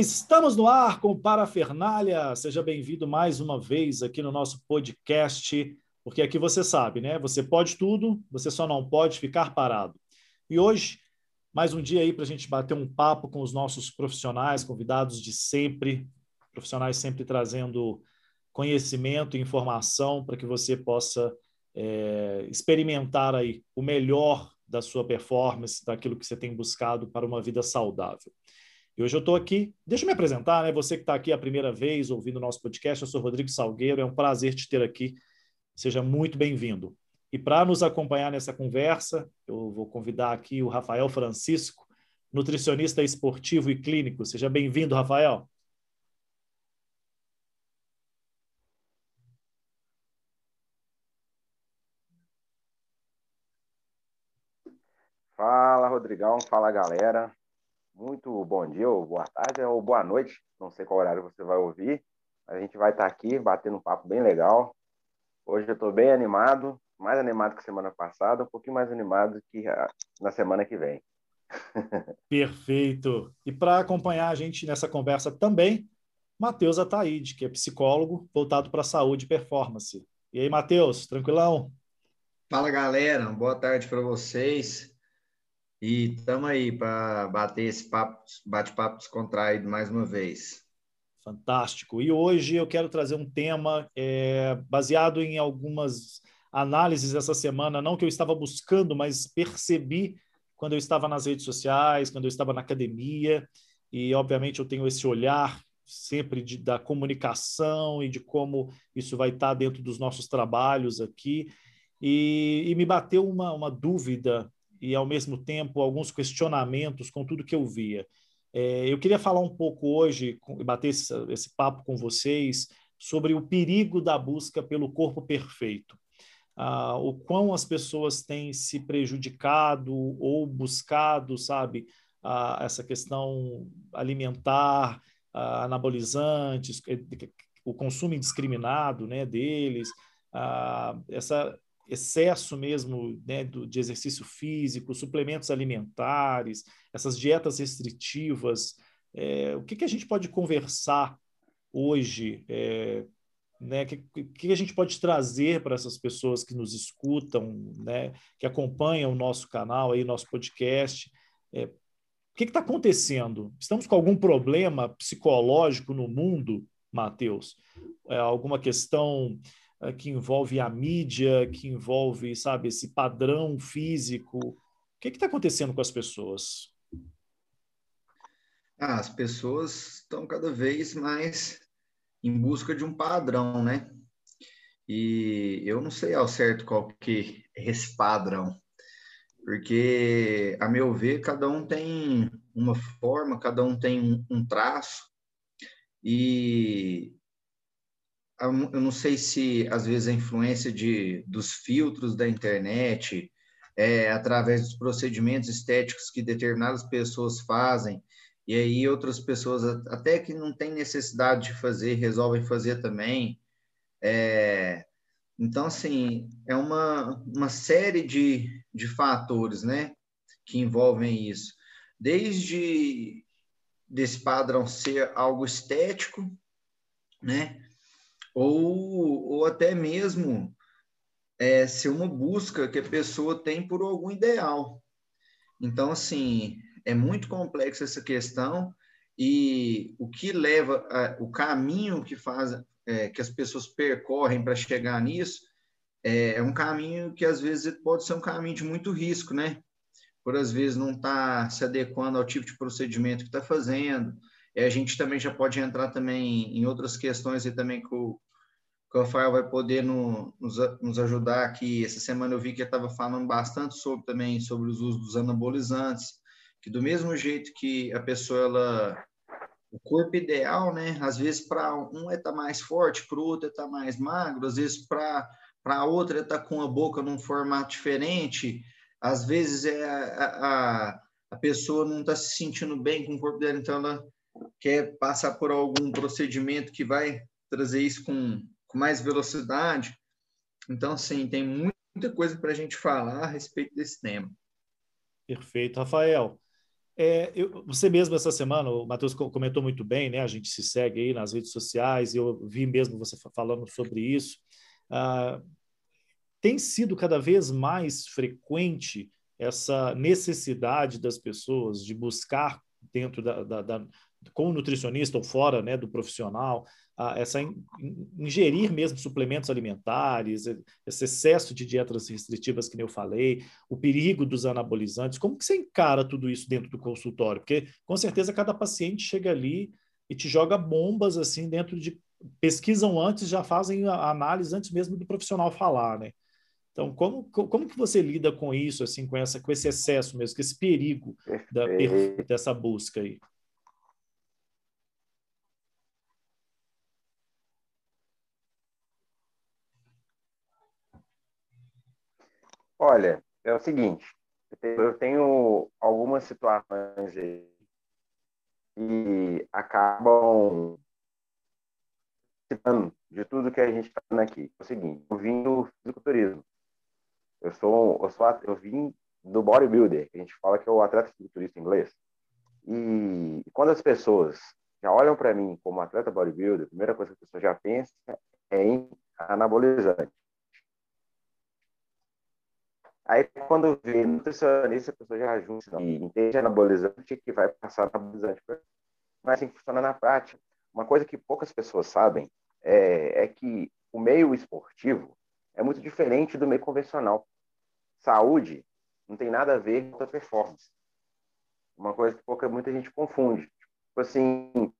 Estamos no ar com Parafernália. Seja bem-vindo mais uma vez aqui no nosso podcast, porque aqui você sabe, né? Você pode tudo, você só não pode ficar parado. E hoje, mais um dia aí para a gente bater um papo com os nossos profissionais, convidados de sempre, profissionais sempre trazendo conhecimento e informação para que você possa é, experimentar aí o melhor da sua performance, daquilo que você tem buscado para uma vida saudável. E hoje eu estou aqui, deixa eu me apresentar, né? Você que está aqui a primeira vez ouvindo o nosso podcast, eu sou Rodrigo Salgueiro, é um prazer te ter aqui, seja muito bem-vindo. E para nos acompanhar nessa conversa, eu vou convidar aqui o Rafael Francisco, nutricionista esportivo e clínico. Seja bem-vindo, Rafael. Fala, Rodrigão. Fala, galera. Muito bom dia, ou boa tarde, ou boa noite. Não sei qual horário você vai ouvir. A gente vai estar aqui batendo um papo bem legal. Hoje eu estou bem animado, mais animado que semana passada, um pouquinho mais animado que na semana que vem. Perfeito. E para acompanhar a gente nessa conversa também, Matheus Ataíde, que é psicólogo voltado para a saúde e performance. E aí, Matheus, tranquilão? Fala, galera. Boa tarde para vocês. E estamos aí para bater esse papo, bate-papo descontraído mais uma vez. Fantástico. E hoje eu quero trazer um tema é, baseado em algumas análises essa semana, não que eu estava buscando, mas percebi quando eu estava nas redes sociais, quando eu estava na academia, e obviamente eu tenho esse olhar sempre de, da comunicação e de como isso vai estar dentro dos nossos trabalhos aqui. E, e me bateu uma, uma dúvida e, ao mesmo tempo, alguns questionamentos com tudo que eu via. É, eu queria falar um pouco hoje, bater esse, esse papo com vocês, sobre o perigo da busca pelo corpo perfeito. Ah, o quão as pessoas têm se prejudicado ou buscado, sabe, essa questão alimentar, anabolizantes, o consumo indiscriminado né, deles, essa excesso mesmo né, do, de exercício físico, suplementos alimentares, essas dietas restritivas, é, o que, que a gente pode conversar hoje? É, né, que, que a gente pode trazer para essas pessoas que nos escutam, né, que acompanham o nosso canal, aí, nosso podcast? É, o que está acontecendo? Estamos com algum problema psicológico no mundo, Matheus? É, alguma questão que envolve a mídia, que envolve, sabe, esse padrão físico. O que está acontecendo com as pessoas? Ah, as pessoas estão cada vez mais em busca de um padrão, né? E eu não sei ao certo qual que é esse padrão, porque, a meu ver, cada um tem uma forma, cada um tem um traço, e eu não sei se às vezes a influência de, dos filtros da internet, é, através dos procedimentos estéticos que determinadas pessoas fazem, e aí outras pessoas, até que não tem necessidade de fazer, resolvem fazer também. É, então, assim, é uma, uma série de, de fatores, né, que envolvem isso. Desde desse padrão ser algo estético, né, ou, ou até mesmo é, ser uma busca que a pessoa tem por algum ideal. Então, assim, é muito complexa essa questão e o que leva, a, o caminho que faz, é, que as pessoas percorrem para chegar nisso, é, é, um caminho que às vezes pode ser um caminho de muito risco, né? Por às vezes não estar tá se adequando ao tipo de procedimento que está fazendo, e a gente também já pode entrar também em outras questões e também que o, Rafael vai poder no, nos, nos ajudar aqui. Essa semana eu vi que estava falando bastante sobre também sobre os usos dos anabolizantes, que do mesmo jeito que a pessoa ela o corpo ideal, né? Às vezes para um é tá mais forte, para o outro é tá mais magro, às vezes para para outra é tá com a boca num formato diferente, às vezes é a, a, a pessoa não está se sentindo bem com o corpo dela, então ela quer passar por algum procedimento que vai trazer isso com, com mais velocidade. Então, sim, tem muita coisa para a gente falar a respeito desse tema. Perfeito, Rafael. É, eu, você mesmo essa semana, o Matheus comentou muito bem, né? A gente se segue aí nas redes sociais, eu vi mesmo você falando sobre isso. Ah, tem sido cada vez mais frequente essa necessidade das pessoas de buscar dentro da, da, da com o nutricionista ou fora né, do profissional, essa in, ingerir mesmo suplementos alimentares, esse excesso de dietas restritivas que eu falei, o perigo dos anabolizantes, como que você encara tudo isso dentro do consultório? Porque com certeza cada paciente chega ali e te joga bombas assim dentro de pesquisam antes, já fazem a análise antes mesmo do profissional falar, né? Então, como, como que você lida com isso, assim, com, essa, com esse excesso mesmo, com esse perigo da, dessa busca aí? Olha, é o seguinte, eu tenho algumas situações aí que acabam de tudo que a gente está falando aqui. É o seguinte, eu vim do fisiculturismo. Eu sou, eu sou, eu vim do bodybuilder, a gente fala que é o atleta fisiculturista inglês. E quando as pessoas já olham para mim como atleta bodybuilder, a primeira coisa que a pessoa já pensa é em anabolizante. Aí, quando vê nutricionista, a pessoa já junta e entende anabolizante que vai passar anabolizante. Mas assim funciona na prática. Uma coisa que poucas pessoas sabem é, é que o meio esportivo é muito diferente do meio convencional. Saúde não tem nada a ver com a performance. Uma coisa que pouca, muita gente confunde. Tipo assim,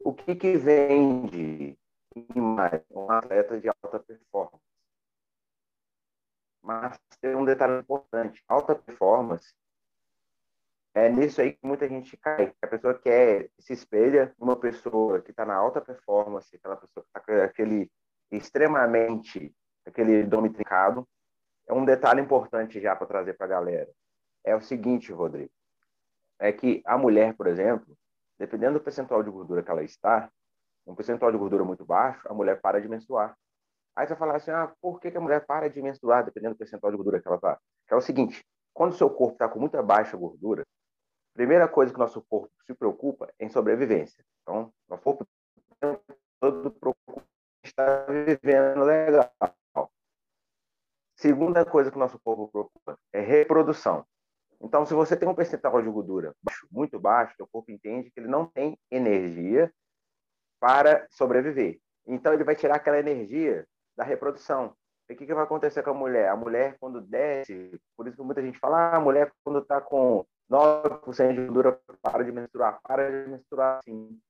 o que, que vende mais um atleta de alta performance? Mas tem um detalhe importante: alta performance é nisso aí que muita gente cai. A pessoa quer se espelha numa pessoa que está na alta performance, aquela pessoa que está aquele extremamente, aquele dome trincado. É um detalhe importante já para trazer para a galera. É o seguinte, Rodrigo, é que a mulher, por exemplo, dependendo do percentual de gordura que ela está, um percentual de gordura muito baixo, a mulher para de menstruar. Aí você vai falar assim, ah, por que, que a mulher para de menstruar, dependendo do percentual de gordura que ela está? Que é o seguinte, quando o seu corpo está com muita baixa gordura, a primeira coisa que o nosso corpo se preocupa é em sobrevivência. Então, o corpo todo vivendo legal. Segunda coisa que o nosso corpo preocupa é reprodução. Então, se você tem um percentual de gordura baixo, muito baixo, o corpo entende que ele não tem energia para sobreviver. Então, ele vai tirar aquela energia da reprodução. E o que, que vai acontecer com a mulher? A mulher, quando desce, por isso que muita gente fala, ah, a mulher, quando está com 9% de gordura, para de menstruar. Para de menstruar, sim.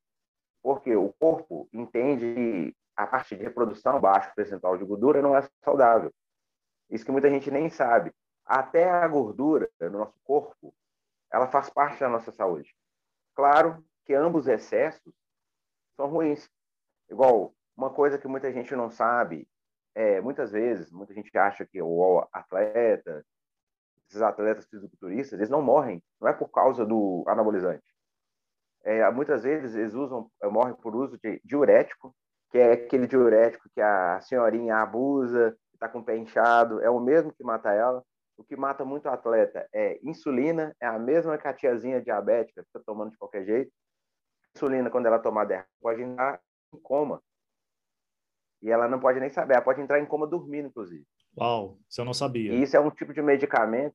Porque o corpo entende que a parte de reprodução, baixo percentual de gordura, não é saudável. Isso que muita gente nem sabe. Até a gordura no nosso corpo, ela faz parte da nossa saúde. Claro que ambos excessos são ruins. Igual, uma coisa que muita gente não sabe é, muitas vezes, muita gente acha que o atleta, esses atletas fisiculturistas, eles não morrem, não é por causa do anabolizante. É, muitas vezes eles usam, eh, morrem por uso de diurético, que é aquele diurético que a senhorinha abusa, está com o pé inchado, é o mesmo que mata ela. O que mata muito o atleta é insulina, é a mesma que a tiazinha diabética está tomando de qualquer jeito. Insulina, quando ela tomar der, pode entrar em coma. E ela não pode nem saber, ela pode entrar em coma dormindo, inclusive. Uau, isso eu não sabia. E isso é um tipo de medicamento,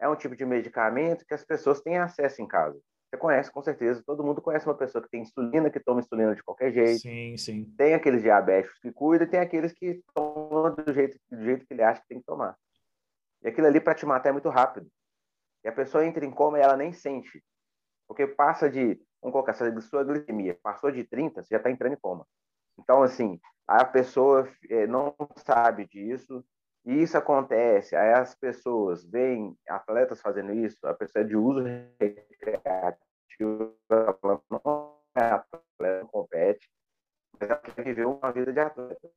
é um tipo de medicamento que as pessoas têm acesso em casa. Você conhece, com certeza, todo mundo conhece uma pessoa que tem insulina, que toma insulina de qualquer jeito. Sim, sim. Tem aqueles diabéticos que cuidam e tem aqueles que tomam do jeito, do jeito que ele acha que tem que tomar. E aquilo ali para te matar é muito rápido. E a pessoa entra em coma e ela nem sente. Porque passa de, vamos colocar, se a sua glicemia passou de 30, você já está entrando em coma. Então, assim, a pessoa é, não sabe disso, e isso acontece, aí as pessoas veem atletas fazendo isso, a pessoa é de uso recreativo, não é atleta, não compete, mas ela quer viver uma vida de atleta.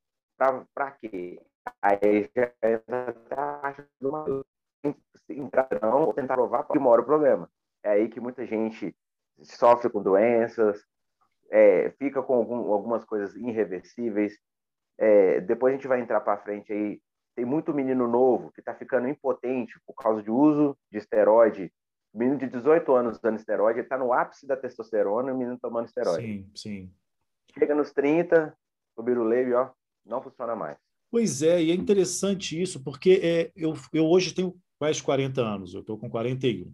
Para quê? Aí já entra a maluco. Entrar não, ou tentar provar mora o problema. É aí que muita gente sofre com doenças, é, fica com algum, algumas coisas irreversíveis. É, depois a gente vai entrar para frente aí. Tem muito menino novo que está ficando impotente por causa de uso de esteroide menino de 18 anos usando esteroide, está no ápice da testosterona e o menino tomando esteroide. Sim, sim. Chega nos 30, o biruleibe, ó, não funciona mais. Pois é, e é interessante isso, porque é, eu, eu hoje tenho quase 40 anos, eu estou com 41.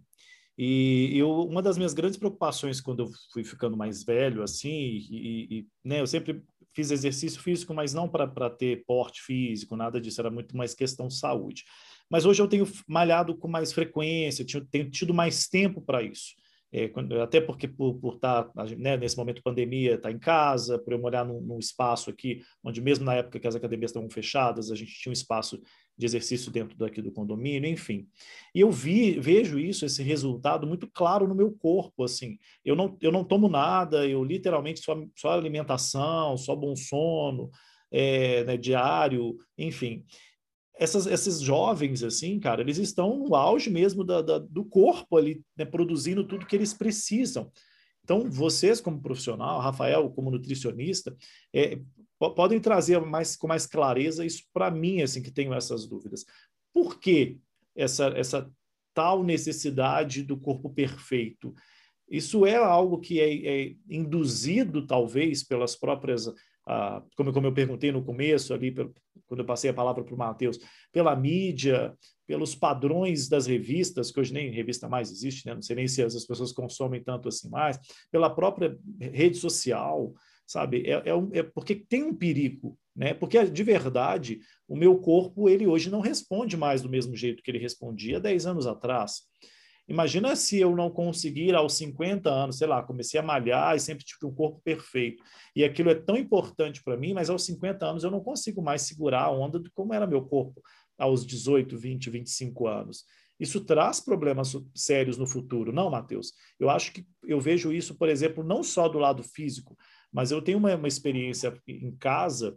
E eu, uma das minhas grandes preocupações quando eu fui ficando mais velho, assim, e, e né, eu sempre fiz exercício físico, mas não para ter porte físico, nada disso, era muito mais questão de saúde. Mas hoje eu tenho malhado com mais frequência, tenho tido mais tempo para isso. É, até porque por, por estar tá, né, nesse momento de pandemia, estar tá em casa, por eu morar num, num, espaço aqui, onde mesmo na época que as academias estavam fechadas, a gente tinha um espaço de exercício dentro daqui do condomínio, enfim. E eu vi, vejo isso, esse resultado muito claro no meu corpo, assim. Eu não, eu não tomo nada, eu literalmente só, só alimentação, só bom sono, é, né, diário, enfim essas, esses jovens, assim, cara, eles estão no auge mesmo da, da do corpo ali, né, produzindo tudo que eles precisam. Então, vocês, como profissional, Rafael, como nutricionista, é, podem trazer mais, com mais clareza isso para mim, assim, que tenho essas dúvidas. Por que essa, essa tal necessidade do corpo perfeito? Isso é algo que é, é induzido, talvez, pelas próprias ah, como, como eu perguntei no começo, ali, quando eu passei a palavra para o Matheus, pela mídia, pelos padrões das revistas, que hoje nem revista mais existe, né? não sei nem se as pessoas consomem tanto assim mais, pela própria rede social, sabe? É, é, um, é, porque tem um perigo, né? Porque de verdade o meu corpo ele hoje não responde mais do mesmo jeito que ele respondia 10 anos atrás. Imagina se eu não conseguir aos 50 anos, sei lá, comecei a malhar e sempre tive um corpo perfeito. E aquilo é tão importante para mim, mas aos 50 anos eu não consigo mais segurar a onda de como era meu corpo aos 18, 20, 25 anos. Isso traz problemas sérios no futuro, não, Matheus? Eu acho que eu vejo isso, por exemplo, não só do lado físico, mas eu tenho uma, uma experiência em casa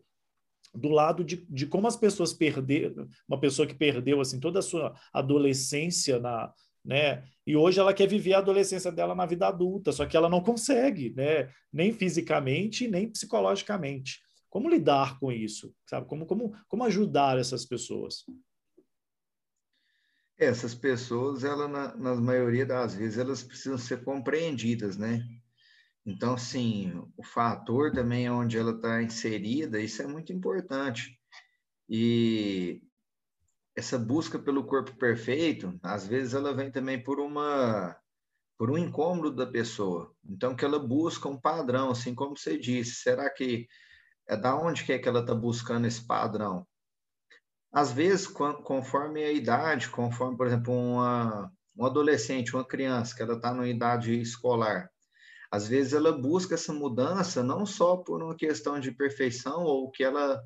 do lado de, de como as pessoas perderam, uma pessoa que perdeu assim toda a sua adolescência na, né? E hoje ela quer viver a adolescência dela na vida adulta, só que ela não consegue, né? Nem fisicamente, nem psicologicamente. Como lidar com isso? Sabe? Como, como, como ajudar essas pessoas? Essas pessoas, ela, na, na maioria das vezes, elas precisam ser compreendidas, né? Então, sim, o fator também onde ela está inserida, isso é muito importante. E essa busca pelo corpo perfeito, às vezes ela vem também por uma por um incômodo da pessoa. Então que ela busca um padrão, assim como você disse. Será que é da onde que é que ela está buscando esse padrão? Às vezes, conforme a idade, conforme, por exemplo, uma, um adolescente, uma criança que ela está numa idade escolar, às vezes ela busca essa mudança não só por uma questão de perfeição ou que ela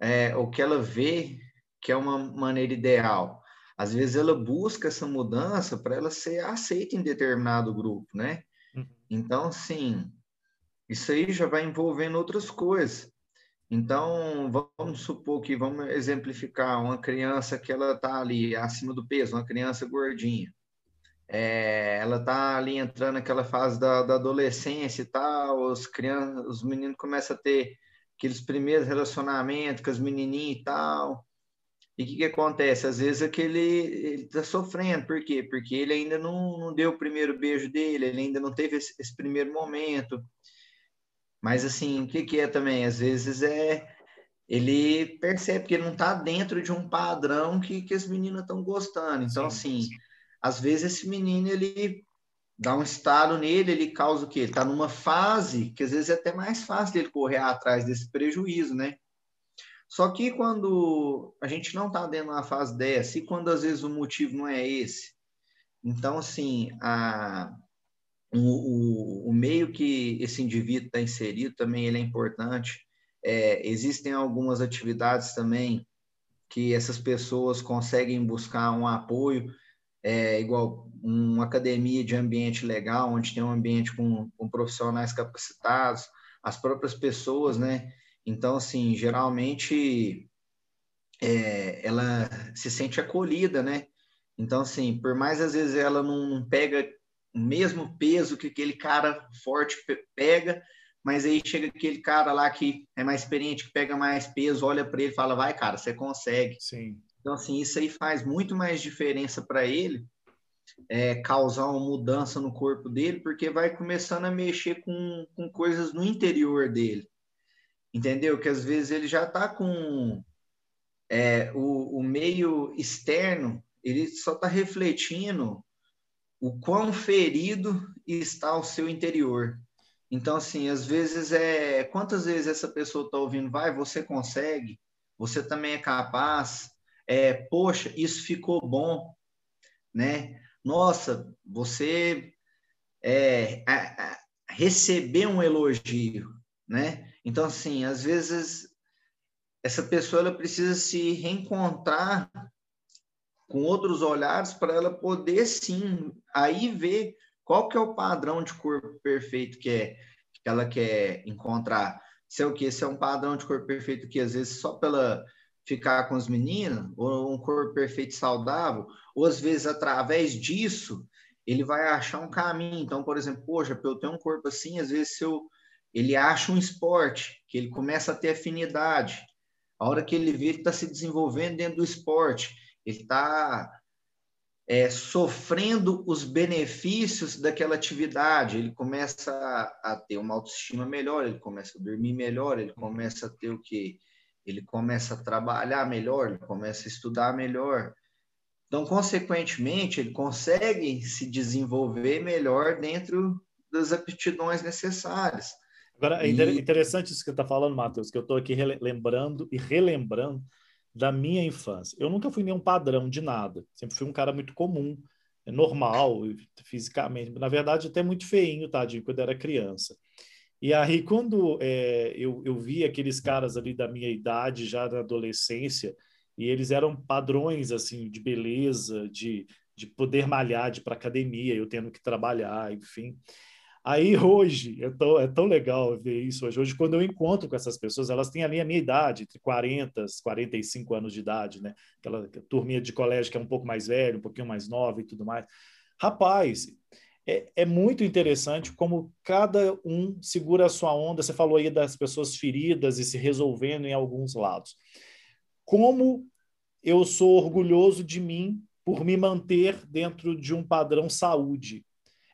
é, o que ela vê que é uma maneira ideal. Às vezes ela busca essa mudança para ela ser aceita em determinado grupo, né? Uhum. Então, sim, isso aí já vai envolvendo outras coisas. Então, vamos supor que vamos exemplificar uma criança que ela está ali acima do peso, uma criança gordinha. É, ela está ali entrando naquela fase da, da adolescência e tal, os, crianças, os meninos começam a ter aqueles primeiros relacionamentos com as menininhas e tal. E o que, que acontece? Às vezes aquele ele está sofrendo, por quê? Porque ele ainda não, não deu o primeiro beijo dele, ele ainda não teve esse, esse primeiro momento. Mas assim, o que, que é também? Às vezes é ele percebe que ele não está dentro de um padrão que, que as meninas estão gostando. Então, sim, assim, sim. às vezes esse menino ele dá um estalo nele, ele causa o quê? Ele está numa fase que às vezes é até mais fácil dele correr atrás desse prejuízo, né? Só que quando a gente não está dentro de uma fase dessa, e quando às vezes o motivo não é esse, então, assim, a, o, o, o meio que esse indivíduo está inserido também ele é importante. É, existem algumas atividades também que essas pessoas conseguem buscar um apoio, é, igual uma academia de ambiente legal, onde tem um ambiente com, com profissionais capacitados, as próprias pessoas, né? Então, assim, geralmente é, ela se sente acolhida, né? Então, assim, por mais às vezes ela não pega o mesmo peso que aquele cara forte pega, mas aí chega aquele cara lá que é mais experiente, que pega mais peso, olha para ele e fala: vai, cara, você consegue. Sim. Então, assim, isso aí faz muito mais diferença para ele é, causar uma mudança no corpo dele, porque vai começando a mexer com, com coisas no interior dele. Entendeu? Que às vezes ele já está com é, o, o meio externo, ele só está refletindo o quão ferido está o seu interior. Então, assim, às vezes é. Quantas vezes essa pessoa está ouvindo, vai, você consegue, você também é capaz, é, poxa, isso ficou bom, né? Nossa, você é, receber um elogio, né? Então, assim, às vezes essa pessoa ela precisa se reencontrar com outros olhares para ela poder sim aí ver qual que é o padrão de corpo perfeito que é que ela quer encontrar. Se é o que? Se é um padrão de corpo perfeito que às vezes só pela ficar com os meninos, ou um corpo perfeito saudável, ou às vezes através disso ele vai achar um caminho. Então, por exemplo, poxa, eu ter um corpo assim, às vezes se eu, ele acha um esporte, que ele começa a ter afinidade. A hora que ele vê que está se desenvolvendo dentro do esporte, ele está é, sofrendo os benefícios daquela atividade, ele começa a, a, ter uma autoestima melhor, ele começa a dormir melhor, ele começa a ter o que? Ele começa a trabalhar melhor, ele começa a estudar melhor. Então, consequentemente, ele consegue se desenvolver melhor dentro das aptidões necessárias. Agora, é e... interessante isso que você está falando, Matheus, que eu estou aqui lembrando e relembrando da minha infância. Eu nunca fui nenhum padrão de nada. Sempre fui um cara muito comum, é normal, fisicamente. Na verdade, até muito feinho, tadinho, quando era criança. E aí, quando é, eu, eu vi aqueles caras ali da minha idade, já na adolescência, e eles eram padrões, assim, de beleza, de, de poder malhar, de ir para academia, eu tendo que trabalhar, enfim. Aí hoje, é tão, é tão legal ver isso hoje. Hoje, quando eu encontro com essas pessoas, elas têm ali a minha idade, entre 40 e 45 anos de idade, né? Aquela turminha de colégio que é um pouco mais velha, um pouquinho mais nova e tudo mais. Rapaz, é, é muito interessante como cada um segura a sua onda. Você falou aí das pessoas feridas e se resolvendo em alguns lados. Como eu sou orgulhoso de mim por me manter dentro de um padrão saúde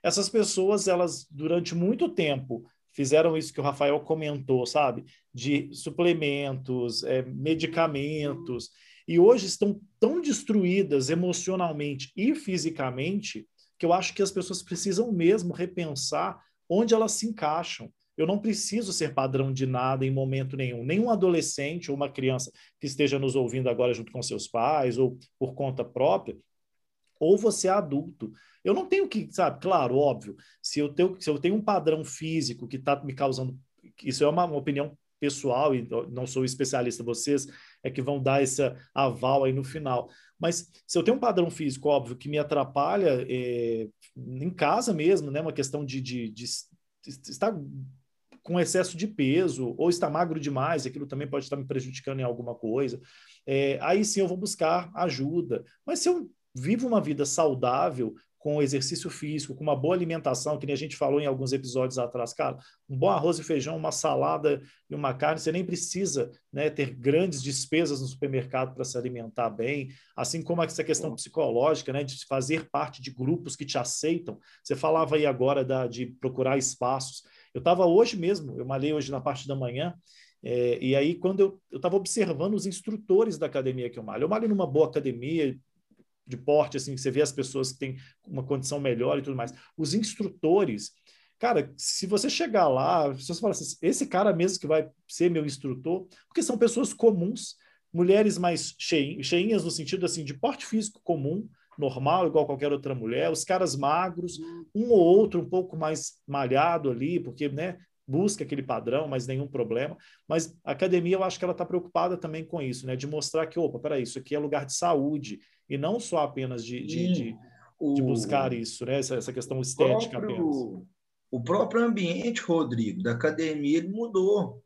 essas pessoas, elas durante muito tempo fizeram isso que o Rafael comentou, sabe? De suplementos, é, medicamentos, e hoje estão tão destruídas emocionalmente e fisicamente que eu acho que as pessoas precisam mesmo repensar onde elas se encaixam. Eu não preciso ser padrão de nada em momento nenhum. Nenhum adolescente ou uma criança que esteja nos ouvindo agora junto com seus pais ou por conta própria, ou você é adulto. Eu não tenho que, sabe, claro, óbvio, se eu tenho, se eu tenho um padrão físico que está me causando. Isso é uma, uma, opinião pessoal e não sou especialista, vocês é que vão dar esse aval aí no final. Mas se eu tenho um padrão físico, óbvio, que me atrapalha é, em casa mesmo, né? Uma questão de, de, de, estar com excesso de peso ou está magro demais, aquilo também pode estar me prejudicando em alguma coisa. É, aí sim eu vou buscar ajuda. Mas se eu vivo uma vida saudável, com exercício físico, com uma boa alimentação, que nem a gente falou em alguns episódios atrás, cara, um bom arroz e feijão, uma salada e uma carne, você nem precisa né, ter grandes despesas no supermercado para se alimentar bem, assim como essa questão psicológica, né, de fazer parte de grupos que te aceitam. Você falava aí agora da, de procurar espaços. Eu estava hoje mesmo, eu malhei hoje na parte da manhã, é, e aí, quando eu estava observando os instrutores da academia que eu malho, eu malho numa boa academia, de porte, assim, que você vê as pessoas que têm uma condição melhor e tudo mais. Os instrutores, cara, se você chegar lá, se você falar assim, esse cara mesmo que vai ser meu instrutor, porque são pessoas comuns, mulheres mais cheinhas no sentido assim de porte físico comum, normal, igual qualquer outra mulher, os caras magros, um ou outro um pouco mais malhado ali, porque, né, busca aquele padrão, mas nenhum problema. Mas a academia, eu acho que ela está preocupada também com isso, né? De mostrar que, opa, peraí, isso aqui é lugar de saúde, e não só apenas de, de, de, o, de buscar isso, né? Essa, essa questão estética próprio, apenas. O próprio ambiente, Rodrigo, da academia, ele mudou.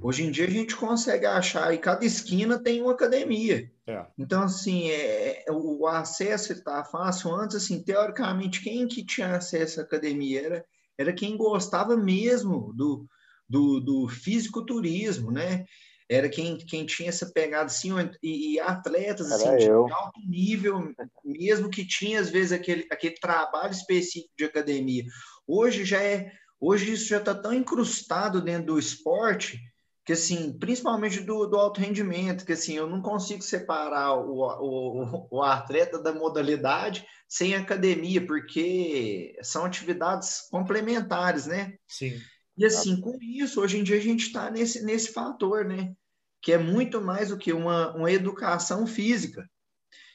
Hoje em dia a gente consegue achar, e cada esquina tem uma academia. É. Então, assim, é, é o acesso está fácil. Antes, assim, teoricamente, quem que tinha acesso à academia era, era quem gostava mesmo do, do, do fisiculturismo, né? Era quem, quem tinha essa pegada assim, e, e atletas assim, de alto nível, mesmo que tinha às vezes aquele, aquele trabalho específico de academia. Hoje já é, hoje isso já está tão incrustado dentro do esporte que assim, principalmente do, do alto rendimento, que assim, eu não consigo separar o, o, o atleta da modalidade sem academia, porque são atividades complementares, né? Sim. E assim, com isso, hoje em dia a gente está nesse, nesse fator, né? Que é muito mais do que uma, uma educação física.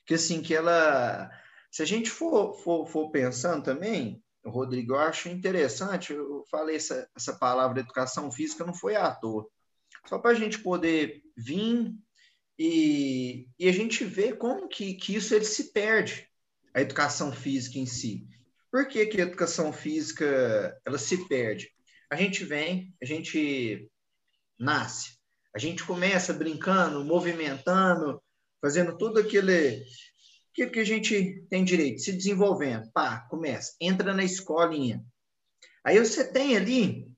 Que assim, que ela. Se a gente for, for, for pensando também, Rodrigo, eu acho interessante, eu falei essa, essa palavra educação física, não foi à toa. Só para a gente poder vir e, e a gente ver como que, que isso ele se perde, a educação física em si. Por que, que a educação física ela se perde? a gente vem, a gente nasce, a gente começa brincando, movimentando, fazendo tudo aquele, aquilo que a gente tem direito, se desenvolvendo. Pá, começa, entra na escolinha. Aí você tem ali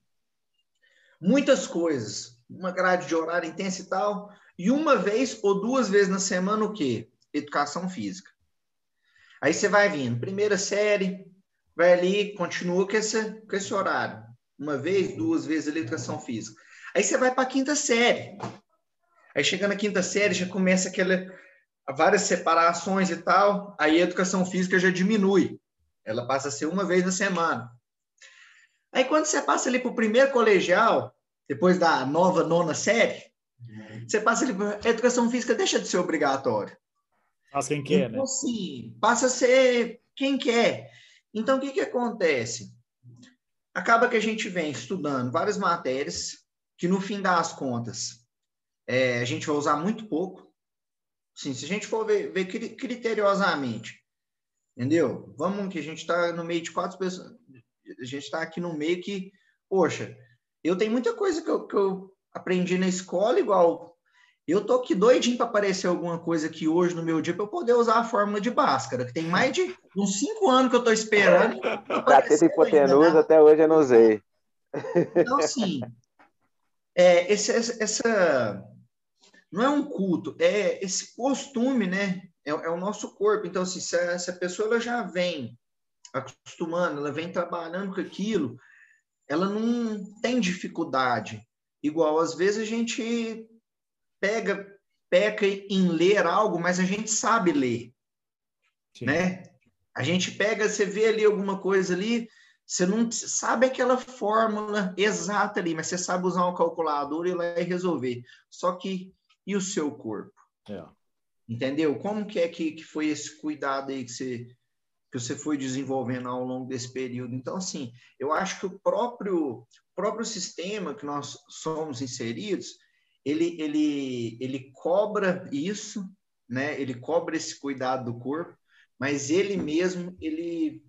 muitas coisas, uma grade de horário intensa e tal, e uma vez ou duas vezes na semana o quê? Educação física. Aí você vai vindo, primeira série, vai ali, continua com esse, com esse horário uma vez, duas vezes a educação física. Aí você vai para a quinta série. Aí chegando na quinta série já começa aquela várias separações e tal, aí a educação física já diminui. Ela passa a ser uma vez na semana. Aí quando você passa ali para o primeiro colegial, depois da nova nona série, você passa ali para a educação física deixa de ser obrigatório. Passa quem quer, então, né? Sim, passa a ser quem quer. Então o que que acontece? acaba que a gente vem estudando várias matérias que, no fim das contas, é, a gente vai usar muito pouco. Sim, se a gente for ver, ver criteriosamente, entendeu? Vamos que a gente está no meio de quatro pessoas, a gente está aqui no meio que, poxa, eu tenho muita coisa que eu, que eu aprendi na escola, igual eu tô aqui doidinho para aparecer alguma coisa aqui hoje no meu dia para eu poder usar a fórmula de Bhaskara, que tem mais de uns cinco anos que eu estou esperando. Já teve hipotenusa, né? até hoje eu não usei. Então, assim, é, esse, essa, não é um culto, é esse costume, né? É, é o nosso corpo. Então, assim, se a, se a pessoa ela já vem acostumando, ela vem trabalhando com aquilo, ela não tem dificuldade. Igual, às vezes a gente pega, peca em ler algo, mas a gente sabe ler, Sim. né? A gente pega, você vê ali alguma coisa ali, você não sabe aquela fórmula exata ali, mas você sabe usar um calculador e lá e resolver. Só que e o seu corpo? É. Entendeu? Como que é que, que foi esse cuidado aí que você que você foi desenvolvendo ao longo desse período? Então, assim, eu acho que o próprio próprio sistema que nós somos inseridos, ele, ele, ele cobra isso, né? Ele cobra esse cuidado do corpo, mas ele mesmo ele,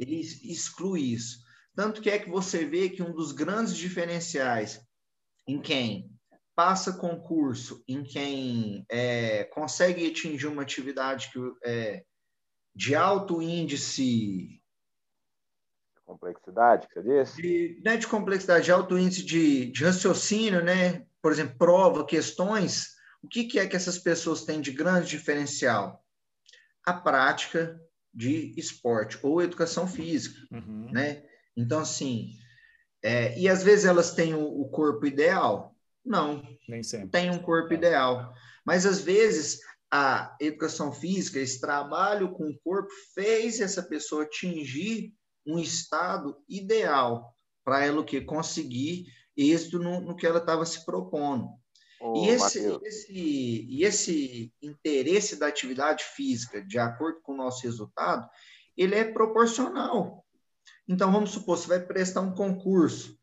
ele exclui isso. Tanto que é que você vê que um dos grandes diferenciais em quem passa concurso, em quem é, consegue atingir uma atividade que, é, de alto índice. Complexidade, que você disse? De, não é de complexidade, de alto índice de, de raciocínio, né? por exemplo, prova, questões, o que, que é que essas pessoas têm de grande diferencial? A prática de esporte ou educação física, uhum. né? Então, assim, é, e às vezes elas têm o, o, corpo ideal? Não, nem sempre. Tem um corpo é. ideal, mas às vezes a educação física, esse trabalho com o corpo fez essa pessoa atingir um estado ideal para ela o que conseguir êxito no, no que ela estava se propondo. Oh, e, esse, esse, e esse interesse da atividade física, de acordo com o nosso resultado, ele é proporcional. Então, vamos supor, você vai prestar um concurso,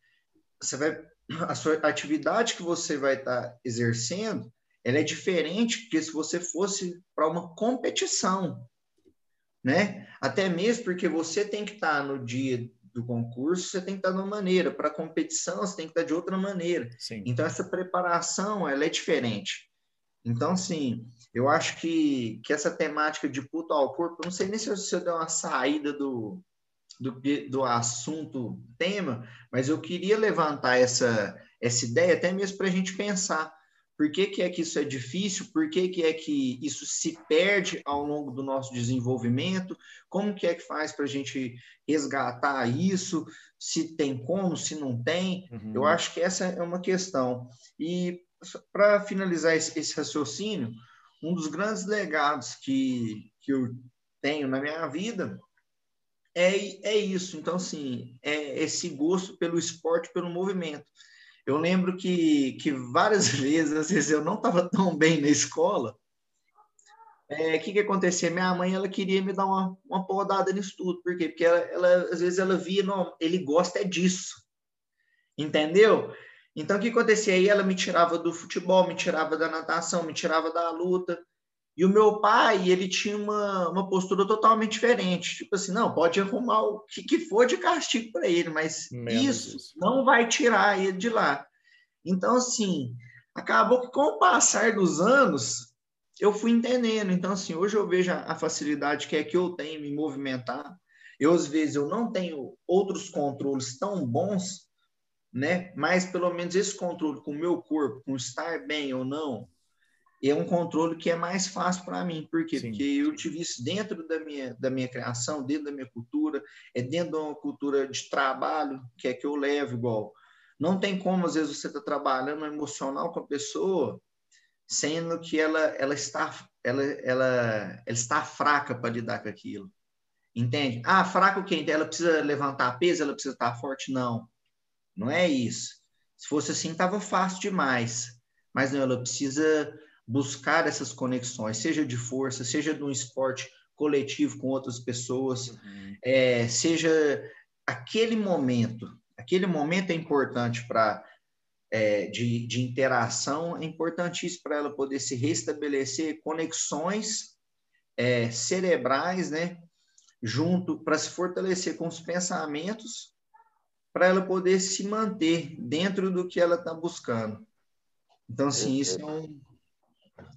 você vai, a sua atividade que você vai estar tá exercendo, ela é diferente que se você fosse para uma competição, né? Até mesmo porque você tem que estar tá no dia do concurso, você tem que estar de uma maneira, para a competição, você tem que estar de outra maneira. Sim. Então, essa preparação, ela é diferente. Então, sim, eu acho que, que essa temática de puto ao corpo, não sei nem se eu, se eu dei uma saída do, do, do assunto, tema, mas eu queria levantar essa, essa ideia até mesmo para a gente pensar. Por que, que é que isso é difícil, por que, que é que isso se perde ao longo do nosso desenvolvimento, como que é que faz para a gente resgatar isso, se tem como, se não tem. Uhum. Eu acho que essa é uma questão. E para finalizar esse, esse, raciocínio, um dos grandes legados que, que eu tenho na minha vida é, é isso. Então, assim, é esse gosto pelo esporte, pelo movimento. Eu lembro que, que várias vezes, às vezes eu não estava tão bem na escola. O é, que, que acontecia? Minha mãe ela queria me dar uma, uma podada no estudo. Por quê? Porque ela, ela, às vezes ela via, não, ele gosta é disso. Entendeu? Então, o que acontecia? Aí ela me tirava do futebol, me tirava da natação, me tirava da luta. E o meu pai, ele tinha uma, uma postura totalmente diferente. Tipo assim, não, pode arrumar o que, que for de castigo para ele, mas isso, isso não vai tirar ele de lá. Então, assim, acabou que com o passar dos anos, eu fui entendendo. Então, assim, hoje eu vejo a facilidade que é que eu tenho em me movimentar. Eu, às vezes, eu não tenho outros controles tão bons, né? Mas, pelo menos, esse controle com o meu corpo, com estar bem ou não, é um controle que é mais fácil para mim. Por quê? Sim. Porque eu tive isso dentro da minha, da minha criação, dentro da minha cultura, é dentro de uma cultura de trabalho, que é que eu levo igual. Não tem como, às vezes, você está trabalhando emocional com a pessoa, sendo que ela, ela, está, ela, ela, ela está fraca para lidar com aquilo. Entende? Ah, fraca o quê? Ela precisa levantar peso, ela precisa estar forte? Não. Não é isso. Se fosse assim, estava fácil demais. Mas não, ela precisa buscar essas conexões, seja de força, seja de um esporte coletivo com outras pessoas, uhum. é, seja aquele momento, aquele momento é importante para é, de, de interação, é importantíssimo para ela poder se restabelecer conexões é, cerebrais, né, junto para se fortalecer com os pensamentos, para ela poder se manter dentro do que ela está buscando. Então, assim, isso é um,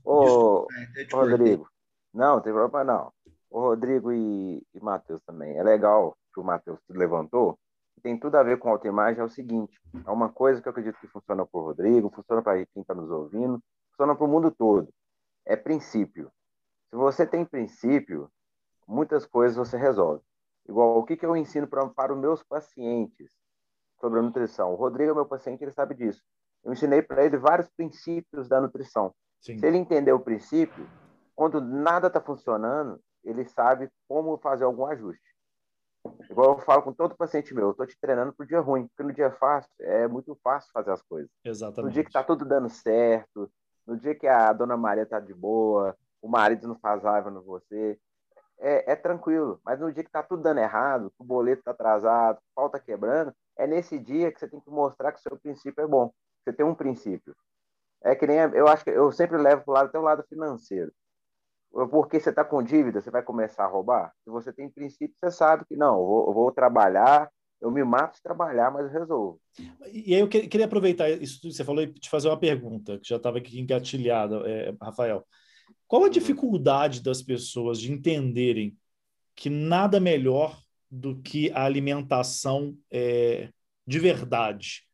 Ô, Rodrigo, não, tem problema não. O Rodrigo e, e Matheus também. É legal que o Matheus levantou. Tem tudo a ver com autoimagem. É o seguinte: é uma coisa que eu acredito que funciona para o Rodrigo, funciona para quem está nos ouvindo, funciona para o mundo todo. É princípio. Se você tem princípio, muitas coisas você resolve. Igual o que, que eu ensino pra, para os meus pacientes sobre a nutrição. O Rodrigo é meu paciente, ele sabe disso. Eu ensinei para ele vários princípios da nutrição. Sim. Se ele entender o princípio, quando nada está funcionando, ele sabe como fazer algum ajuste. Igual eu falo com todo paciente meu, eu estou te treinando para o dia ruim, porque no dia fácil é muito fácil fazer as coisas. Exatamente. No dia que está tudo dando certo, no dia que a dona Maria está de boa, o marido não faz raiva no você, é, é tranquilo. Mas no dia que está tudo dando errado, que o boleto está atrasado, falta quebrando, é nesse dia que você tem que mostrar que o seu princípio é bom. Você tem um princípio. É que nem eu acho que eu sempre levo para o lado até o lado financeiro. Porque você está com dívida, você vai começar a roubar? Se você tem princípio, você sabe que não, eu vou, eu vou trabalhar, eu me mato de trabalhar, mas eu resolvo. E aí eu queria aproveitar isso que você falou e te fazer uma pergunta, que já estava aqui engatilhada, é, Rafael. Qual a uhum. dificuldade das pessoas de entenderem que nada melhor do que a alimentação é, de verdade?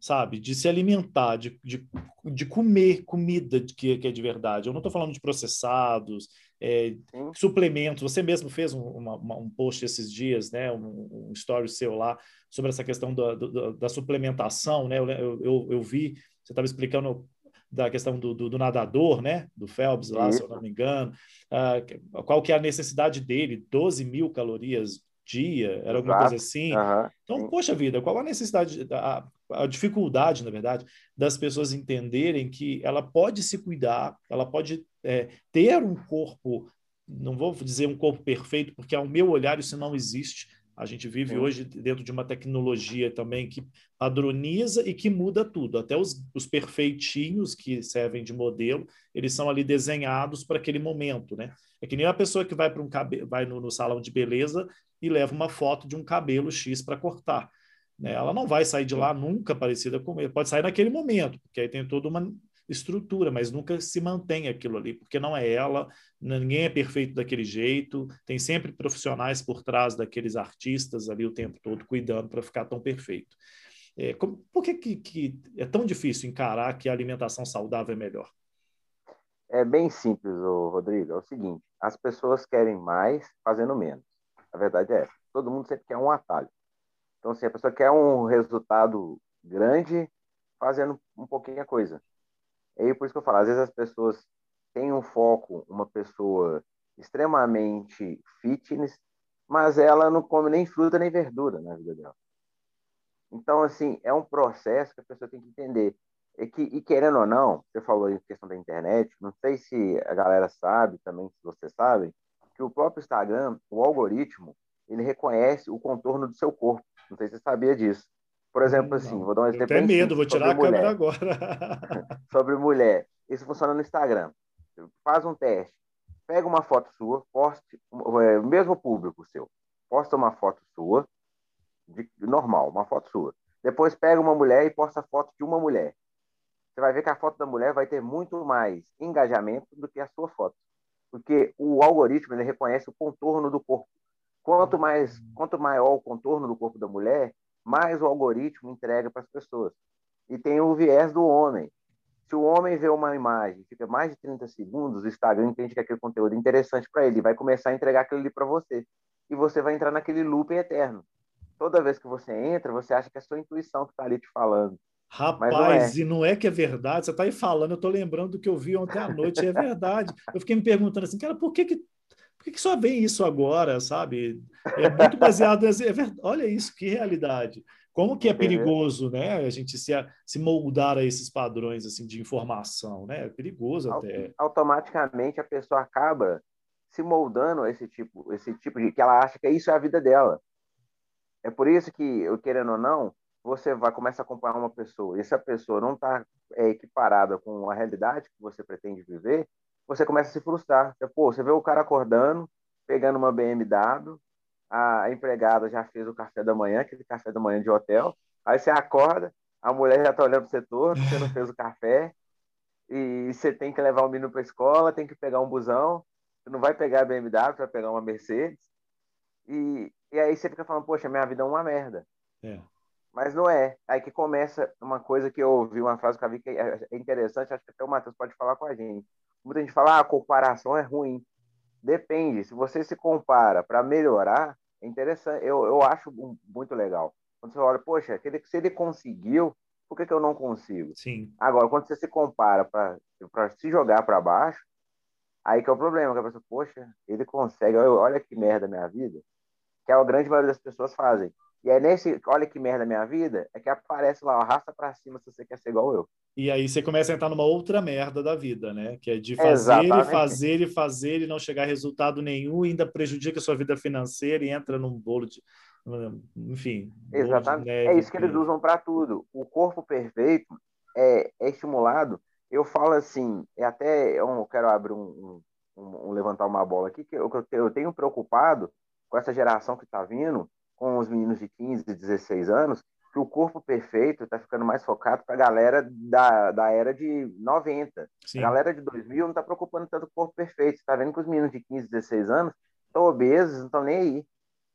Sabe? De se alimentar, de, de, de comer comida que, que é de verdade. Eu não estou falando de processados, é, suplementos. Você mesmo fez um, uma, um post esses dias, né? Um, um, story seu lá sobre essa questão da, da, da suplementação, né? Eu, eu, eu vi, você estava explicando da questão do, do, do, nadador, né? Do Phelps lá, Isso. se eu não me engano. Uh, qual que é a necessidade dele? 12 mil calorias dia, era alguma Exato. coisa assim. Uhum. Então, poxa vida, qual a necessidade, a, a dificuldade, na verdade, das pessoas entenderem que ela pode se cuidar, ela pode é, ter um corpo, não vou dizer um corpo perfeito, porque ao meu olhar isso não existe. A gente vive hoje dentro de uma tecnologia também que padroniza e que muda tudo. Até os, os perfeitinhos que servem de modelo, eles são ali desenhados para aquele momento, né? É que nem a pessoa que vai para um cabelo, vai no, no salão de beleza e leva uma foto de um cabelo X para cortar. Né? Ela não vai sair de lá nunca parecida com ele. Pode sair naquele momento, porque aí tem toda uma estrutura, mas nunca se mantém aquilo ali, porque não é ela, ninguém é perfeito daquele jeito, tem sempre profissionais por trás daqueles artistas ali o tempo todo cuidando para ficar tão perfeito. É, como, por que, que, que é tão difícil encarar que a alimentação saudável é melhor? É bem simples, Rodrigo. É o seguinte: as pessoas querem mais fazendo menos. A verdade é essa. Todo mundo sempre quer um atalho. Então, se assim, a pessoa quer um resultado grande fazendo um pouquinho a coisa. E aí, por isso que eu falo, às vezes as pessoas têm um foco, uma pessoa extremamente fitness, mas ela não come nem fruta nem verdura na vida dela. Então, assim, é um processo que a pessoa tem que entender. E, que, e querendo ou não, você falou aí questão da internet, não sei se a galera sabe também, se vocês sabem, que o próprio Instagram, o algoritmo, ele reconhece o contorno do seu corpo. Não sei se você sabia disso. Por exemplo, assim, vou dar um exemplo. Tenho medo, vou tirar a mulher. câmera agora. sobre mulher. Isso funciona no Instagram. Faz um teste. Pega uma foto sua, poste, é, o mesmo público seu. Posta uma foto sua, de, normal, uma foto sua. Depois pega uma mulher e posta a foto de uma mulher. Você vai ver que a foto da mulher vai ter muito mais engajamento do que a sua foto. Porque o algoritmo ele reconhece o contorno do corpo. Quanto mais, quanto maior o contorno do corpo da mulher, mais o algoritmo entrega para as pessoas. E tem o viés do homem. Se o homem vê uma imagem, fica mais de 30 segundos, o Instagram entende que aquele conteúdo é interessante para ele, vai começar a entregar aquilo ali para você. E você vai entrar naquele loop eterno. Toda vez que você entra, você acha que é a sua intuição que está ali te falando. Rapaz, não é. e não é que é verdade, você está aí falando, eu estou lembrando do que eu vi ontem à noite, e é verdade. Eu fiquei me perguntando assim, cara, por que, que por que, que só vem isso agora, sabe? É muito baseado. É olha isso, que realidade. Como que é perigoso, né? A gente se, se moldar a esses padrões assim de informação, né? É perigoso até. Automaticamente a pessoa acaba se moldando a esse tipo, esse tipo de que ela acha que isso é a vida dela. É por isso que, eu querendo ou não, você vai começar a acompanhar uma pessoa e essa pessoa não está é, equiparada com a realidade que você pretende viver, você começa a se frustrar. Pô, você vê o cara acordando, pegando uma BMW, a empregada já fez o café da manhã, aquele café da manhã de hotel, aí você acorda, a mulher já está olhando você todo, você não fez o café, e você tem que levar o menino para a escola, tem que pegar um busão, você não vai pegar a BMW, vai pegar uma Mercedes, e, e aí você fica falando, poxa, minha vida é uma merda. É. Mas não é. Aí que começa uma coisa que eu ouvi, uma frase que eu vi que é interessante, acho que até o Matheus pode falar com a gente. Muita gente fala, ah, a comparação é ruim. Depende. Se você se compara para melhorar, é interessante. Eu, eu acho muito legal. Quando você olha, poxa, se ele conseguiu, por que, que eu não consigo? Sim. Agora, quando você se compara para se jogar para baixo, aí que é o problema. Que a pessoa, poxa, ele consegue, olha que merda minha vida. Que é a grande maioria das pessoas fazem. E é nesse, olha que merda minha vida, é que aparece lá, arrasta para cima se você quer ser igual eu. E aí você começa a entrar numa outra merda da vida, né? Que é de fazer e fazer e fazer e não chegar a resultado nenhum, ainda prejudica a sua vida financeira e entra num bolo de. Enfim. Exatamente. Neve, é isso que eles usam para tudo. O corpo perfeito é, é, estimulado. Eu falo assim, é até eu quero abrir um, um, um levantar uma bola aqui, que eu, eu tenho preocupado com essa geração que está vindo, com os meninos de 15, 16 anos, que o corpo perfeito está ficando mais focado para a galera da, da era de 90. Sim. A galera de 2000 não está preocupando tanto com o corpo perfeito. Está vendo que os meninos de 15, 16 anos estão obesos, não estão nem aí.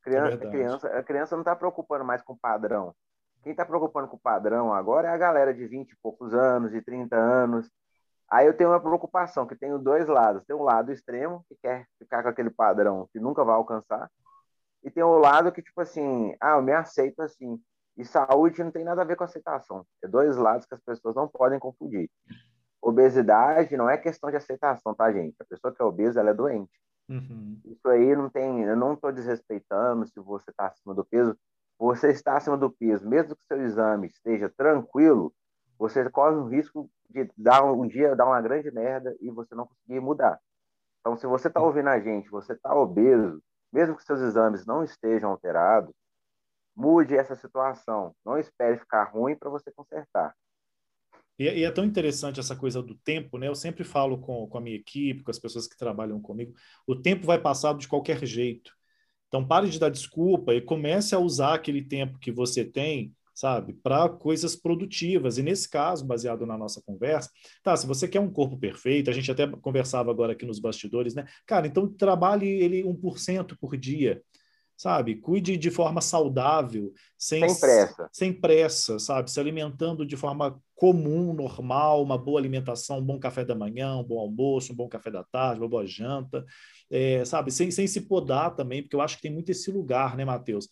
Criança, é a, criança, a criança não está preocupando mais com o padrão. Quem está preocupando com o padrão agora é a galera de 20 e poucos anos, de 30 anos. Aí eu tenho uma preocupação, que tenho dois lados. Tem um lado extremo, que quer ficar com aquele padrão que nunca vai alcançar, e tem o lado que, tipo assim, ah, eu me aceito assim. E saúde não tem nada a ver com aceitação. É dois lados que as pessoas não podem confundir. Obesidade não é questão de aceitação, tá, gente? A pessoa que é obesa, ela é doente. Uhum. Isso aí não tem. Eu não estou desrespeitando se você está acima do peso. Você está acima do peso, mesmo que seu exame esteja tranquilo, você corre o risco de dar um dia dar uma grande merda e você não conseguir mudar. Então, se você está ouvindo a gente, você está obeso, mesmo que seus exames não estejam alterados, mude essa situação. Não espere ficar ruim para você consertar. E, e, é tão interessante essa coisa do tempo, né? Eu sempre falo com, com a minha equipe, com as pessoas que trabalham comigo, o tempo vai passar de qualquer jeito. Então pare de dar desculpa e comece a usar aquele tempo que você tem sabe? Para coisas produtivas. E nesse caso, baseado na nossa conversa, tá, se você quer um corpo perfeito, a gente até conversava agora aqui nos bastidores, né? Cara, então trabalhe ele 1% por dia. sabe? Cuide de forma saudável, sem, sem pressa. Sem pressa, sabe? Se alimentando de forma comum, normal, uma boa alimentação, um bom café da manhã, um bom almoço, um bom café da tarde, uma boa janta, é, sabe? Sem, sem se podar também, porque eu acho que tem muito esse lugar, né, Matheus?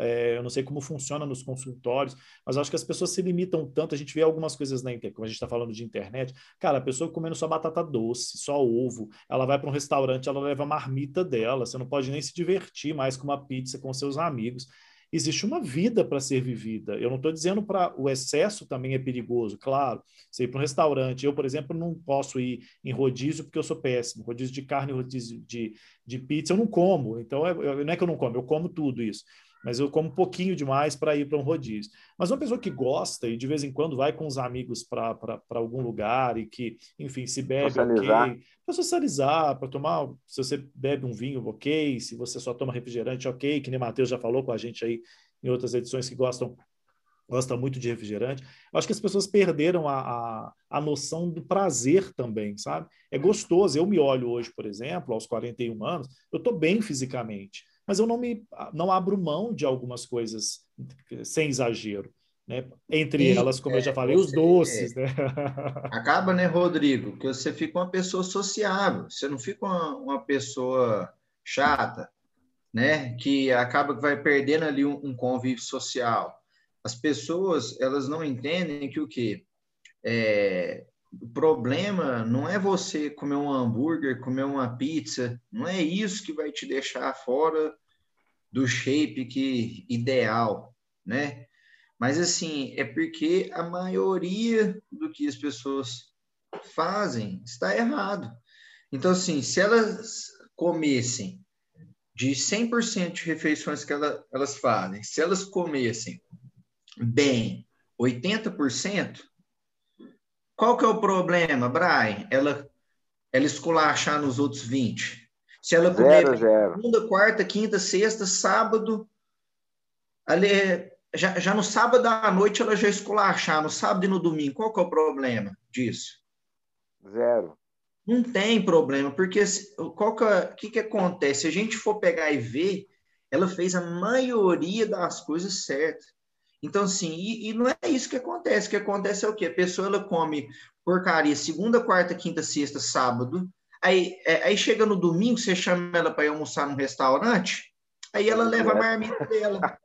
É, eu não sei como funciona nos consultórios, mas acho que as pessoas se limitam tanto. A gente vê algumas coisas na internet, como a gente está falando de internet. Cara, a pessoa comendo só batata doce, só ovo, ela vai para um restaurante, ela leva a marmita dela, você não pode nem se divertir mais com uma pizza com seus amigos existe uma vida para ser vivida. Eu não estou dizendo para o excesso também é perigoso, claro. Você ir para um restaurante, eu, por exemplo, não posso ir em rodízio porque eu sou péssimo. Rodízio de carne, rodízio de, de pizza, eu não como. Então, é, não é que eu não como, eu como tudo isso mas eu como um pouquinho demais para ir para um rodízio. Mas uma pessoa que gosta e de vez em quando vai com os amigos para algum lugar e que, enfim, se bebe, socializar. ok. Para socializar, para tomar, se você bebe um vinho, ok. Se você só toma refrigerante, ok. Que nem o Matheus já falou com a gente aí em outras edições que gostam gosta muito de refrigerante. Eu acho que as pessoas perderam a, a, a, noção do prazer também, sabe? É gostoso. Eu me olho hoje, por exemplo, aos 41 anos, eu estou bem fisicamente mas eu não me não abro mão de algumas coisas sem exagero. Né? Entre e, elas, como é, eu já falei, os doces. É, né? acaba, né, Rodrigo, que você fica uma pessoa sociável, você não fica uma, uma pessoa chata, né? Que acaba que vai perdendo ali um, um, convívio social. As pessoas, elas não entendem que o quê? É, o problema não é você comer um hambúrguer, comer uma pizza, não é isso que vai te deixar fora do shape que ideal, né? Mas assim, é porque a maioria do que as pessoas fazem está errado. Então assim, se elas comessem de 100% de refeições que ela, elas fazem, se elas comessem bem 80%, qual que é o problema, Brian? Ela ela esculachar nos outros 20. Se ela comer zero, zero. segunda, quarta, quinta, sexta, sábado, ali, já, já no sábado à noite ela já esculachar, no sábado e no domingo, qual que é o problema disso? Zero. Não tem problema, porque qual que, é, que, que acontece? Se a gente for pegar e ver, ela fez a maioria das coisas certas. Então, assim, e, e, não é isso que acontece. O que acontece é o quê? A pessoa ela come porcaria segunda, quarta, quinta, sexta, sábado, Aí, é, aí chega no domingo, você chama ela para ir almoçar num restaurante, aí ela leva a marmita dela.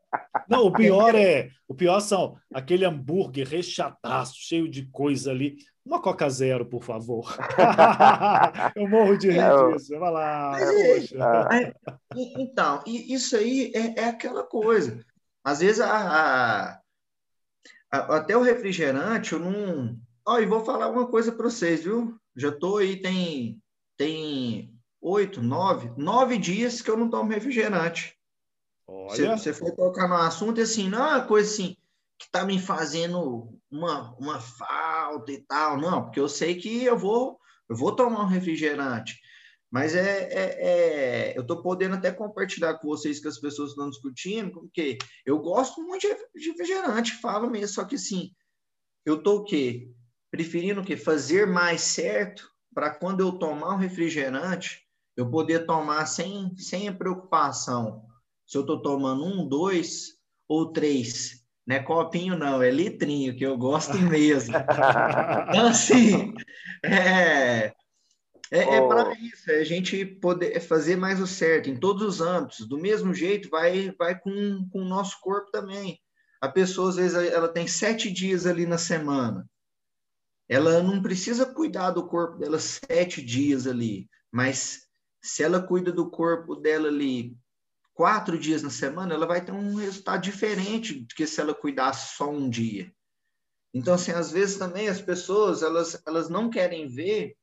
Não, o pior é, o pior são aquele hambúrguer rechataço, cheio de coisa ali. Uma Coca Zero, por favor. eu morro de rir é, disso. Vai lá. É, é, então, isso aí é, é, aquela coisa. Às vezes, a, a, a, até o refrigerante, eu não. Ó, e vou falar uma coisa para vocês, viu? Já estou aí, tem tem oito, nove, nove dias que eu não tomo refrigerante. Olha. Você, foi tocar no assunto assim, não é uma coisa assim que tá me fazendo uma, uma falta e tal, não, porque eu sei que eu vou eu vou tomar um refrigerante. Mas é, é, é eu estou podendo até compartilhar com vocês que as pessoas estão discutindo, porque eu gosto muito de refrigerante, falo mesmo, só que assim, eu estou o quê? Preferindo o quê? Fazer mais certo para quando eu tomar um refrigerante, eu poder tomar sem, sem a preocupação se eu estou tomando um, dois ou três. Não é copinho, não, é litrinho, que eu gosto mesmo. então, assim, é, é, é para isso, é a gente poder fazer mais o certo em todos os âmbitos. Do mesmo jeito, vai, vai com, com o nosso corpo também. A pessoa, às vezes, ela tem sete dias ali na semana. Ela não precisa cuidar do corpo dela sete dias ali, mas se ela cuida do corpo dela ali quatro dias na semana, ela vai ter um resultado diferente do que se ela cuidasse só um dia. Então, assim, às vezes também as pessoas, elas, elas não querem ver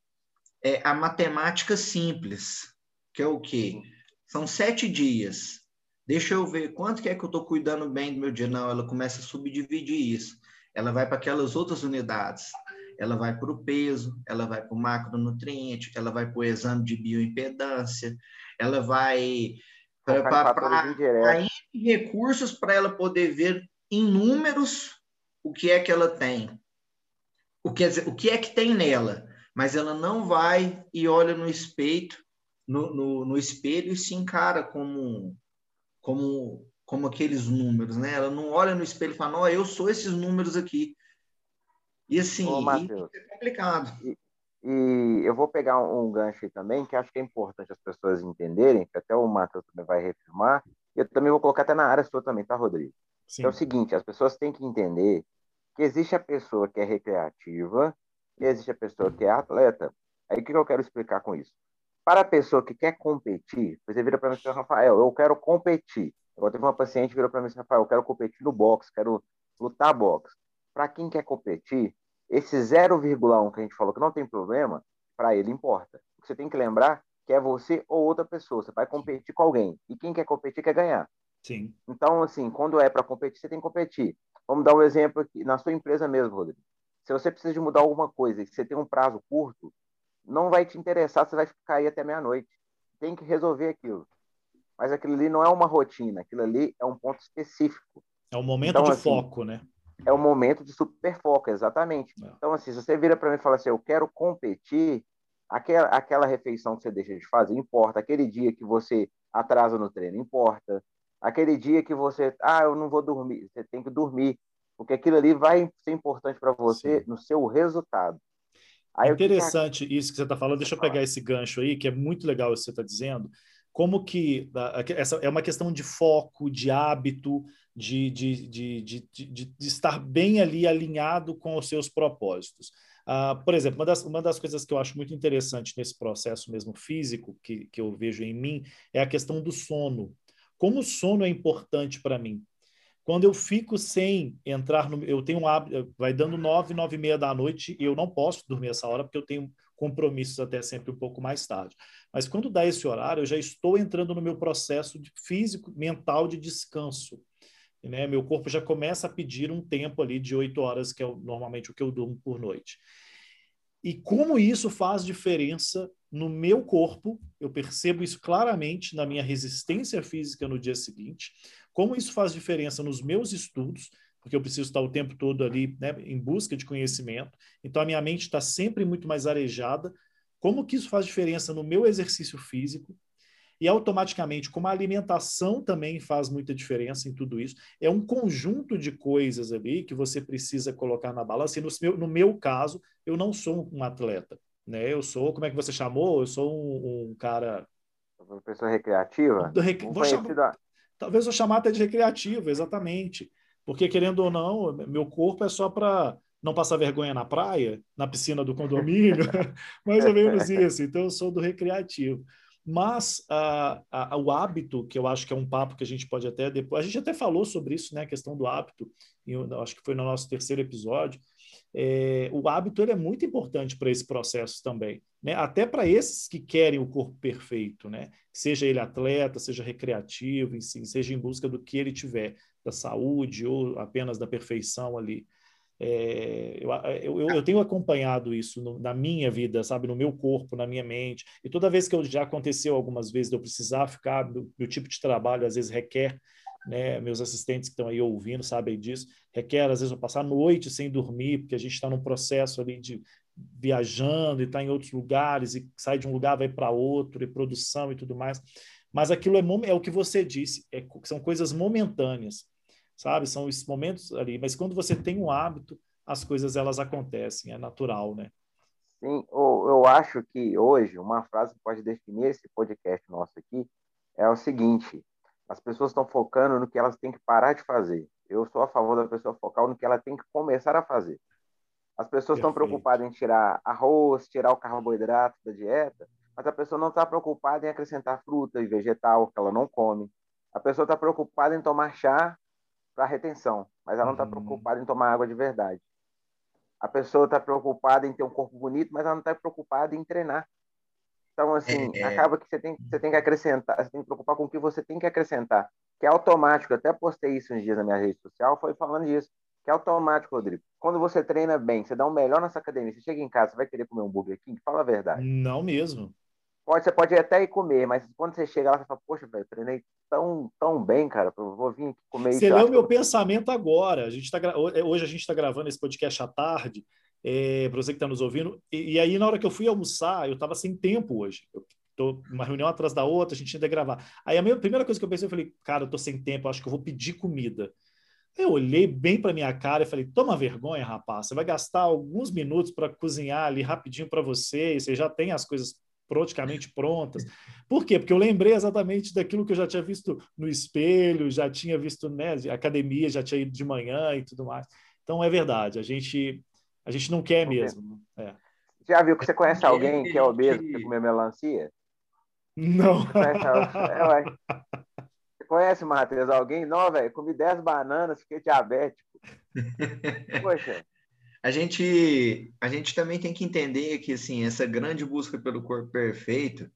é, a matemática simples, que é o quê? São sete dias. Deixa eu ver quanto que é que eu estou cuidando bem do meu dia. Não, ela começa a subdividir isso. Ela vai para aquelas outras unidades ela vai para o peso, ela vai para o macronutriente, ela vai para o exame de bioimpedância, ela vai para recursos para ela poder ver em números o que é que ela tem. O que, o que é que tem nela, mas ela não vai e olha no espelho, no, no, no espelho e se encara como como, como aqueles números, né? Ela não olha no espelho e fala, não, eu sou esses números aqui. E assim, Ô, Mateus, é complicado. E, e, eu vou pegar um, um gancho aí também, que acho que é importante as pessoas entenderem, que até o Matheus também vai reafirmar, e eu também vou colocar até na área sua também, tá, Rodrigo? Sim. É o seguinte, as pessoas têm que entender que existe a pessoa que é recreativa e existe a pessoa que é atleta. Aí o que eu quero explicar com isso? Para a pessoa que quer competir, você vira para mim e fala, Rafael, eu quero competir. Agora teve uma paciente que virou para mim e disse, Rafael, eu quero competir no boxe, quero lutar boxe. Para quem quer competir, esse 0,1 que a gente falou que não tem problema, para ele importa. Você tem que lembrar que é você ou outra pessoa. Você vai competir com alguém. E quem quer competir quer ganhar. Sim. Então, assim, quando é para competir, você tem que competir. Vamos dar um exemplo aqui, na sua empresa mesmo, Rodrigo. Se você precisa de mudar alguma coisa e você tem um prazo curto, não vai te interessar, você vai ficar aí até meia-noite. Tem que resolver aquilo. Mas aquilo ali não é uma rotina, aquilo ali é um ponto específico. É um momento então, de assim, foco, né? É o momento de super foco, exatamente. É. Então, assim, se você vira para mim e fala assim, eu quero competir, aquela, aquela refeição que você deixa de fazer importa, aquele dia que você atrasa no treino importa, aquele dia que você, ah, eu não vou dormir, você tem que dormir, porque aquilo ali vai ser importante para você Sim. no seu resultado. Aí, Interessante que... isso que você está falando. Deixa eu pegar esse gancho aí, que é muito legal isso que você está dizendo. Como que essa é uma questão de foco, de hábito, de, de, de, de, estar bem ali alinhado com os seus propósitos. Uh, por exemplo, uma das, uma das coisas que eu acho muito interessante nesse processo mesmo físico, que, que eu vejo em mim, é a questão do sono. Como o sono é importante para mim. Quando eu fico sem entrar no. Eu tenho um hábito, vai dando nove, nove e meia da noite, e eu não posso dormir essa hora, porque eu tenho compromissos até sempre um pouco mais tarde. Mas quando dá esse horário, eu já estou entrando no meu processo de físico, mental de descanso né? Meu corpo já começa a pedir um tempo ali de oito horas, que é normalmente o que eu durmo por noite. E como isso faz diferença no meu corpo, eu percebo isso claramente na minha resistência física no dia seguinte, como isso faz diferença nos meus estudos, porque eu preciso estar o tempo todo ali né, em busca de conhecimento, então a minha mente está sempre muito mais arejada, como que isso faz diferença no meu exercício físico, e automaticamente, como a alimentação também faz muita diferença em tudo isso, é um conjunto de coisas ali que você precisa colocar na balança. E no meu, no meu caso, eu não sou um atleta, né? Eu sou, como é que você chamou? Eu sou um, um cara. Uma pessoa recreativa? Rec... Vou chamar... Talvez eu chamar até de recreativo, exatamente. Porque, querendo ou não, meu corpo é só para não passar vergonha na praia, na piscina do condomínio, mais ou menos isso. Então, eu sou do recreativo. Mas a, a, o hábito, que eu acho que é um papo que a gente pode até depois. A gente até falou sobre isso, né? A questão do hábito, eu acho que foi no nosso terceiro episódio. É, o hábito ele é muito importante para esse processo também, né? Até para esses que querem o corpo perfeito, né? Seja ele atleta, seja recreativo, seja em busca do que ele tiver, da saúde ou apenas da perfeição ali. É, eu, eu, eu, tenho acompanhado isso no, na minha vida, sabe, no meu corpo, na minha mente. E toda vez que eu já aconteceu algumas vezes de eu precisar ficar, meu, meu tipo de trabalho às vezes requer, né, meus assistentes que estão aí ouvindo sabem disso, requer às vezes eu passar a noite sem dormir, porque a gente está num processo ali de viajando e está em outros lugares e sai de um lugar vai para outro e produção e tudo mais. Mas aquilo é, é o que você disse, é, são coisas momentâneas sabe? São esses momentos ali. Mas quando você tem um hábito, as coisas elas acontecem, é natural, né? Sim, eu acho que hoje uma frase que pode definir esse podcast nosso aqui é o seguinte: as pessoas estão focando no que elas têm que parar de fazer. Eu sou a favor da pessoa focar no que ela tem que começar a fazer. As pessoas Perfeito. estão preocupadas em tirar arroz, tirar o carboidrato da dieta, mas a pessoa não está preocupada em acrescentar fruta e vegetal que ela não come. A pessoa está preocupada em tomar chá para retenção, mas ela não está uhum. preocupada em tomar água de verdade. A pessoa está preocupada em ter um corpo bonito, mas ela não está preocupada em treinar. Então, assim, é, é... acaba que você tem, você tem que acrescentar, você tem que preocupar com o que você tem que acrescentar, que é automático. Eu até postei isso uns dias na minha rede social, foi falando disso, que é automático, Rodrigo. Quando você treina bem, você dá o um melhor nessa academia, você chega em casa, você vai querer comer um Burger King? Fala a verdade. Não mesmo. Pode, você pode até ir comer, mas quando você chega lá, você fala, poxa, velho, treinei tão, tão bem, cara, eu vou vir aqui comer Você leu meu pensamento agora. A gente tá, hoje a gente está gravando esse podcast à tarde, é, para você que está nos ouvindo. E, e, aí, na hora que eu fui almoçar, eu estava sem tempo hoje. Eu tô uma reunião atrás da outra, a gente ainda gravar. Aí a minha primeira coisa que eu pensei, eu falei, cara, eu tô sem tempo, acho que eu vou pedir comida. Eu olhei bem para minha cara e falei: toma vergonha, rapaz. Você vai gastar alguns minutos para cozinhar ali rapidinho para você, e você já tem as coisas praticamente prontas. Por quê? Porque eu lembrei exatamente daquilo que eu já tinha visto no espelho, já tinha visto né, academia, já tinha ido de manhã e tudo mais. Então é verdade, a gente a gente não quer mesmo. É. Já viu que você conhece alguém que é obeso que come melancia? Não. Você conhece, é, você conhece Matheus? Alguém? Não, velho. Comi 10 bananas, fiquei diabético. Poxa. A gente, a gente também tem que entender que assim, essa grande busca pelo corpo perfeito,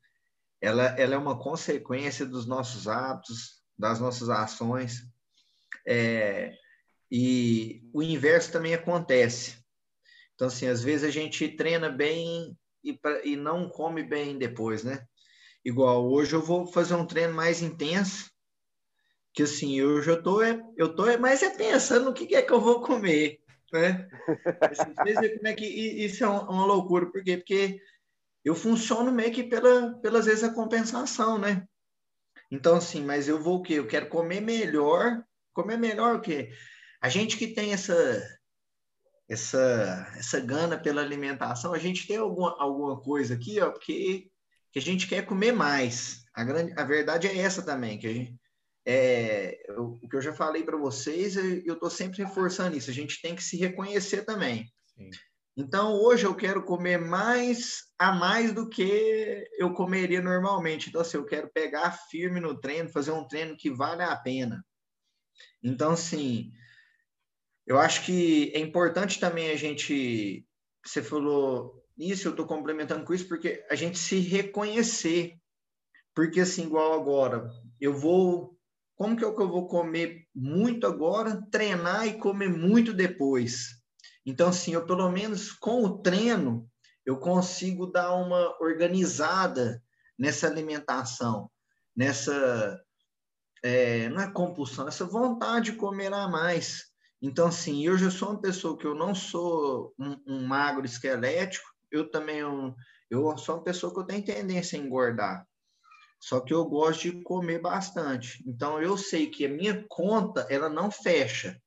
ela, ela é uma consequência dos nossos hábitos, das nossas ações. É, e o inverso também acontece. Então, assim, às vezes a gente treina bem e, pra, e não come bem depois, né? Igual hoje eu vou fazer um treino mais intenso, que assim, eu tô, é, eu tô é mais é pensando no que é que eu vou comer, né? Assim, como é que isso é uma loucura, por quê? Porque eu funciono meio que pela, pelas vezes a compensação, né? Então, assim, mas eu vou o quê? Eu quero comer melhor. Comer melhor o quê? A gente que tem essa essa essa gana pela alimentação, a gente tem alguma, alguma coisa aqui, ó, porque que a gente quer comer mais. A, grande, a verdade é essa também, que a gente, é, eu, o que eu já falei para vocês, eu estou sempre reforçando isso. A gente tem que se reconhecer também. Sim. Então, hoje eu quero comer mais a mais do que eu comeria normalmente. Então, assim, eu quero pegar firme no treino, fazer um treino que vale a pena. Então, assim, eu acho que é importante também a gente. Você falou isso, eu estou complementando com isso, porque a gente se reconhecer. Porque, assim, igual agora, eu vou como que é que eu vou comer muito agora, treinar e comer muito depois? Então, assim, eu pelo menos com o treino, eu consigo dar uma organizada nessa alimentação, nessa, é, não é compulsão, essa vontade de comer a mais. Então, assim, eu já sou uma pessoa que eu não sou um, um magro esquelético, eu também eu, eu sou uma pessoa que eu tenho tendência a engordar. Só que eu gosto de comer bastante. Então eu sei que a minha conta ela não fecha.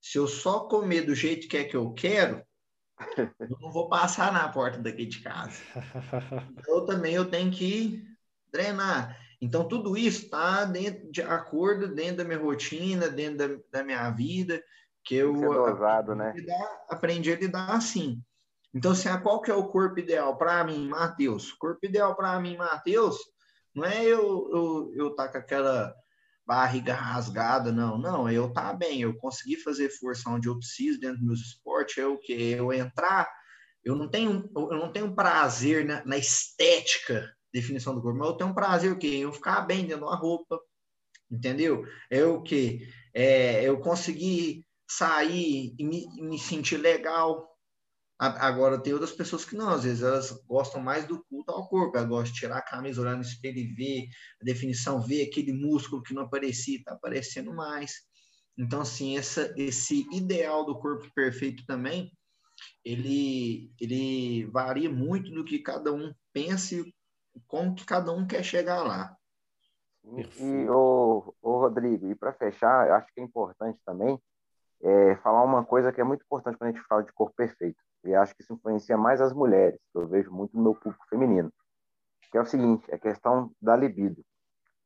Se eu só comer do jeito que é que eu quero, eu não vou passar na porta daqui de casa. Então, eu também eu tenho que drenar. Então tudo isso está dentro de acordo dentro da minha rotina, dentro da, da minha vida, que eu dosado, né? aprendi, né? a lidar, aprendi a lidar assim. Então, assim, ah, qual que é o corpo ideal para mim, Matheus? O corpo ideal para mim, Matheus, não é eu, eu, eu tá com aquela barriga rasgada, não. Não, eu tá bem, eu consegui fazer força onde eu preciso dentro dos meus esportes, é o que eu entrar, eu não tenho, eu não tenho prazer na, na estética definição do corpo, mas eu tenho prazer o quê? Eu ficar bem dentro da roupa, entendeu? É o que é, eu conseguir sair e me, me sentir legal, Agora, tem outras pessoas que não, às vezes elas gostam mais do culto ao corpo, elas gostam de tirar a camisa, olhar no espelho e ver a definição, ver aquele músculo que não aparecia, está aparecendo mais. Então, assim, essa, esse ideal do corpo perfeito também, ele, ele varia muito do que cada um pensa e como que cada um quer chegar lá. E, o, o Rodrigo, e para fechar, eu acho que é importante também é, falar uma coisa que é muito importante quando a gente fala de corpo perfeito e acho que isso influencia mais as mulheres, que eu vejo muito no meu público feminino, que é o seguinte, é a questão da libido.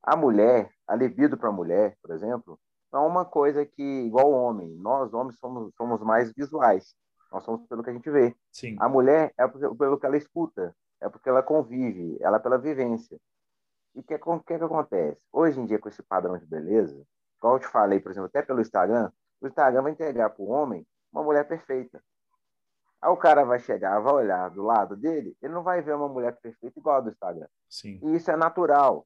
A mulher, a libido para a mulher, por exemplo, não é uma coisa que, igual o homem, nós homens somos, somos mais visuais, nós somos pelo que a gente vê. Sim. A mulher é pelo que ela escuta, é porque ela convive, ela é pela vivência. E o que, que, que acontece? Hoje em dia, com esse padrão de beleza, como eu te falei, por exemplo, até pelo Instagram, o Instagram vai entregar para o homem uma mulher perfeita. Aí o cara vai chegar, vai olhar do lado dele, ele não vai ver uma mulher perfeita igual a do Instagram. Sim. E isso é natural.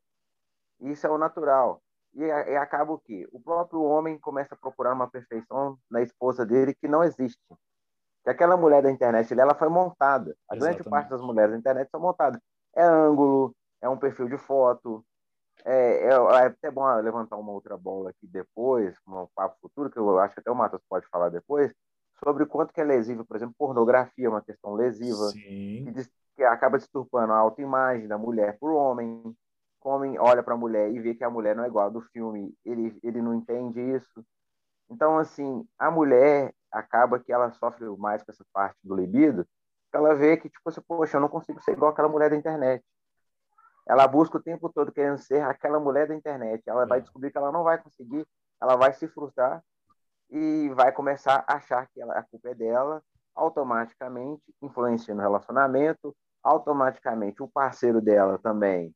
Isso é o natural. E, e acaba o quê? O próprio homem começa a procurar uma perfeição na esposa dele que não existe. Que aquela mulher da internet, ela foi montada. A Exatamente. grande parte das mulheres da internet são montadas. É ângulo, é um perfil de foto. É, é, é até bom levantar uma outra bola aqui depois, um papo futuro, que eu acho que até o Matos pode falar depois, sobre o quanto que é lesivo, por exemplo, pornografia é uma questão lesiva, Sim. que, acaba deturpando a autoimagem da mulher por homem. O homem olha para a mulher e vê que a mulher não é igual do filme, ele, ele não entende isso. Então, assim, a mulher acaba que ela sofre mais com essa parte do libido, ela vê que, tipo assim, poxa, eu não consigo ser igual aquela mulher da internet. Ela busca o tempo todo querendo ser aquela mulher da internet. Ela vai é. descobrir que ela não vai conseguir, ela vai se frustrar e vai começar a achar que ela, a culpa é dela, automaticamente influencia no relacionamento, automaticamente o parceiro dela também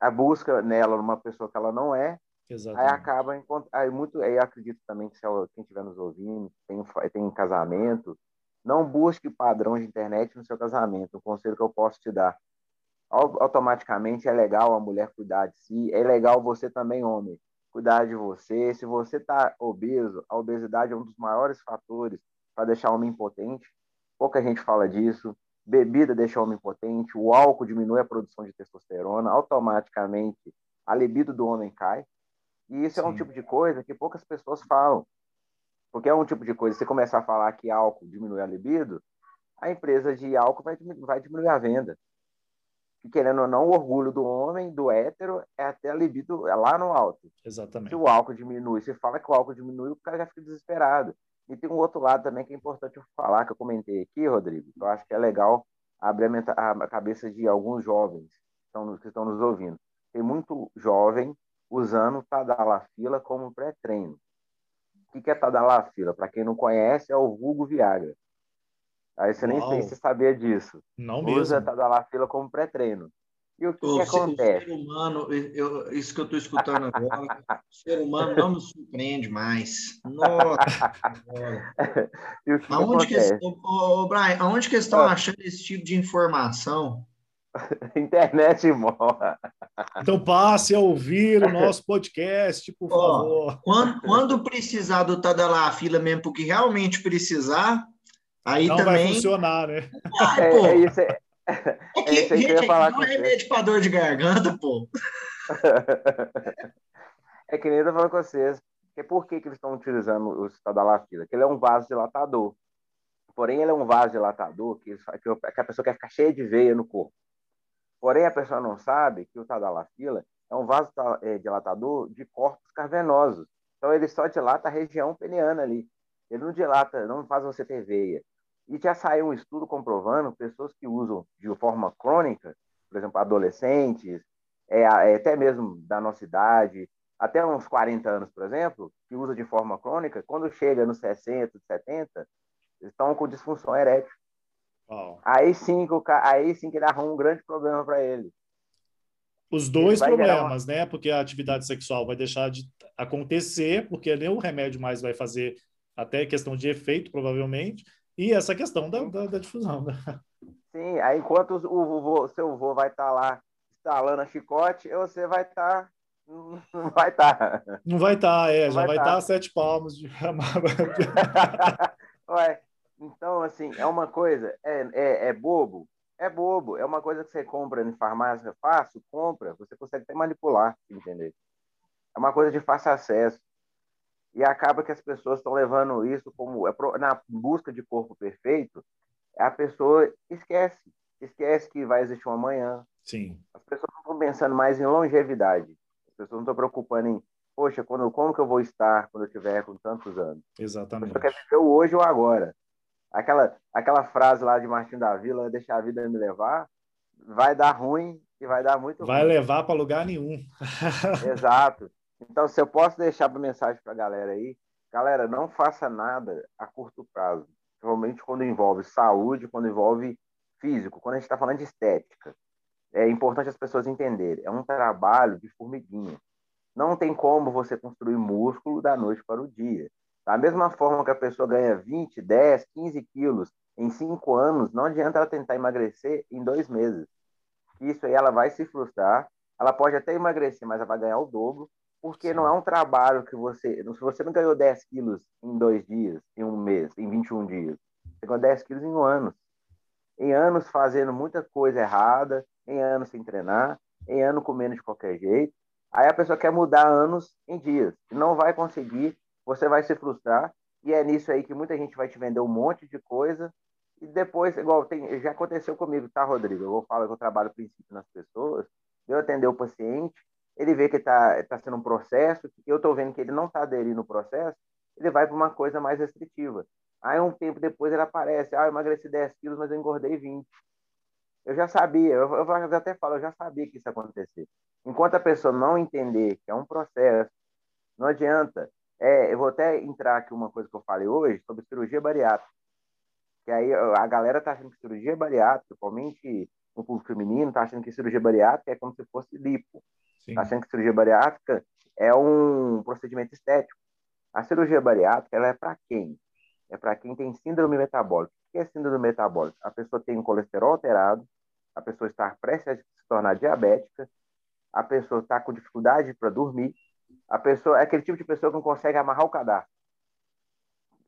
a busca nela uma pessoa que ela não é, Exatamente. aí acaba aí muito aí acredito também que se quem estiver nos ouvindo tem tem casamento, não busque padrão de internet no seu casamento. Um conselho que eu posso te dar automaticamente é legal a mulher cuidar de si, é legal você também, homem, cuidar de você. Se você está obeso, a obesidade é um dos maiores fatores para deixar o homem impotente. Pouca gente fala disso. Bebida deixa o homem impotente, o álcool diminui a produção de testosterona, automaticamente a libido do homem cai. E isso Sim. é um tipo de coisa que poucas pessoas falam. Porque é um tipo de coisa, se começar a falar que álcool diminui a libido, a empresa de álcool vai diminuir, vai diminuir a venda que querendo ou não, o orgulho do homem, do hétero, é até a libido é lá no alto. Exatamente. Se o álcool diminui, se fala que o álcool diminui, o cara já fica desesperado. E tem um outro lado também que é importante falar, que eu comentei aqui, Rodrigo, que eu acho que é legal abrir a cabeça de alguns jovens que estão, que estão nos ouvindo. Tem muito jovem usando Tadalafila como pré-treino. O que é Tadalafila? Para quem não conhece, é o vulgo Viagra. Aí você Uau. nem sei se sabia disso. Não Usa mesmo. Tadalafila como pré-treino. E o que, Ô, que acontece? O ser humano, eu, isso que eu estou escutando agora, o ser humano não me surpreende mais. Nossa! e o que aonde que, que ô, Brian, aonde que estão achando esse tipo de informação? Internet morra. Então passe a ouvir o nosso podcast, por favor. Quando, quando precisar do Tadalafila mesmo, porque realmente precisar, Aí não também... vai funcionar, né? Ah, é, é, isso, é, é, é isso aí que eu ia falar não é remédio para dor de garganta, pô. é que nem eu tô falando com vocês. Que por que, que eles estão utilizando o citalafila? Que ele é um vasodilatador. Porém, ele é um vasodilatador que, que a pessoa quer ficar cheia de veia no corpo. Porém, a pessoa não sabe que o tadalafila é um vasodilatador de corpos cavernosos. Então, ele só dilata a região peniana ali. Ele não dilata, não faz você ter veia. E já saiu um estudo comprovando pessoas que usam de forma crônica, por exemplo, adolescentes, é, é, até mesmo da nossa idade, até uns 40 anos, por exemplo, que usa de forma crônica, quando chega nos 60, 70, estão com disfunção erétil. Oh. Aí sim que o, aí sim que ele arruma um grande problema para ele. Os dois problemas, uma... né? Porque a atividade sexual vai deixar de acontecer, porque nem o remédio mais vai fazer até questão de efeito, provavelmente, e essa questão da, da, da difusão. Né? Sim, aí enquanto o, o seu vô vai estar tá lá instalando a chicote, você vai estar. Tá... Não vai estar. Tá. Não vai estar, tá, é, não já vai estar tá. tá a sete palmos de Ué, então, assim, é uma coisa, é, é, é bobo? É bobo, é uma coisa que você compra em farmácia fácil, compra, você consegue até manipular, entendeu? É uma coisa de fácil acesso e acaba que as pessoas estão levando isso como é na busca de corpo perfeito, a pessoa esquece, esquece que vai existir um amanhã. Sim. As pessoas não estão pensando mais em longevidade. As pessoas não estão preocupando em, poxa, quando, como que eu vou estar quando eu tiver com tantos anos? Exatamente. A pessoa quer viver o hoje ou agora. Aquela, aquela frase lá de Martin da Vila, deixar a vida me levar, vai dar ruim e vai dar muito vai ruim. Vai levar para lugar nenhum. Exato. Então, se eu posso deixar uma mensagem para a galera aí, galera, não faça nada a curto prazo. Principalmente quando envolve saúde, quando envolve físico, quando a gente está falando de estética. É importante as pessoas entenderem. É um trabalho de formiguinha. Não tem como você construir músculo da noite para o dia. Da mesma forma que a pessoa ganha 20, 10, 15 quilos em 5 anos, não adianta ela tentar emagrecer em dois meses. Isso aí ela vai se frustrar. Ela pode até emagrecer, mas ela vai ganhar o dobro porque não é um trabalho que você. Se você não ganhou 10 quilos em dois dias, em um mês, em 21 dias, você ganhou 10 quilos em um ano. Em anos fazendo muita coisa errada, em anos sem treinar, em ano comendo de qualquer jeito. Aí a pessoa quer mudar anos em dias. Não vai conseguir, você vai se frustrar. E é nisso aí que muita gente vai te vender um monte de coisa E depois, igual tem, já aconteceu comigo, tá, Rodrigo? Eu vou falar que eu trabalho princípio nas pessoas. Eu atender o paciente, ele vê que está tá sendo um processo, eu estou vendo que ele não está aderindo ao processo, ele vai para uma coisa mais restritiva. Aí, um tempo depois, ele aparece: ah, eu emagreci 10 quilos, mas eu engordei 20. Eu já sabia, eu, eu até falo, eu já sabia que isso ia acontecer. Enquanto a pessoa não entender que é um processo, não adianta. É, eu vou até entrar aqui uma coisa que eu falei hoje sobre cirurgia bariátrica. Que aí a galera tá achando que cirurgia bariátrica, principalmente no público feminino, tá achando que cirurgia bariátrica é como se fosse lipo. Sim. Achando que cirurgia bariátrica é um procedimento estético. A cirurgia bariátrica ela é para quem? É para quem tem síndrome metabólica. O que é síndrome metabólica? A pessoa tem um colesterol alterado, a pessoa está prestes a se tornar diabética, a pessoa está com dificuldade para dormir, a pessoa é aquele tipo de pessoa que não consegue amarrar o cadastro.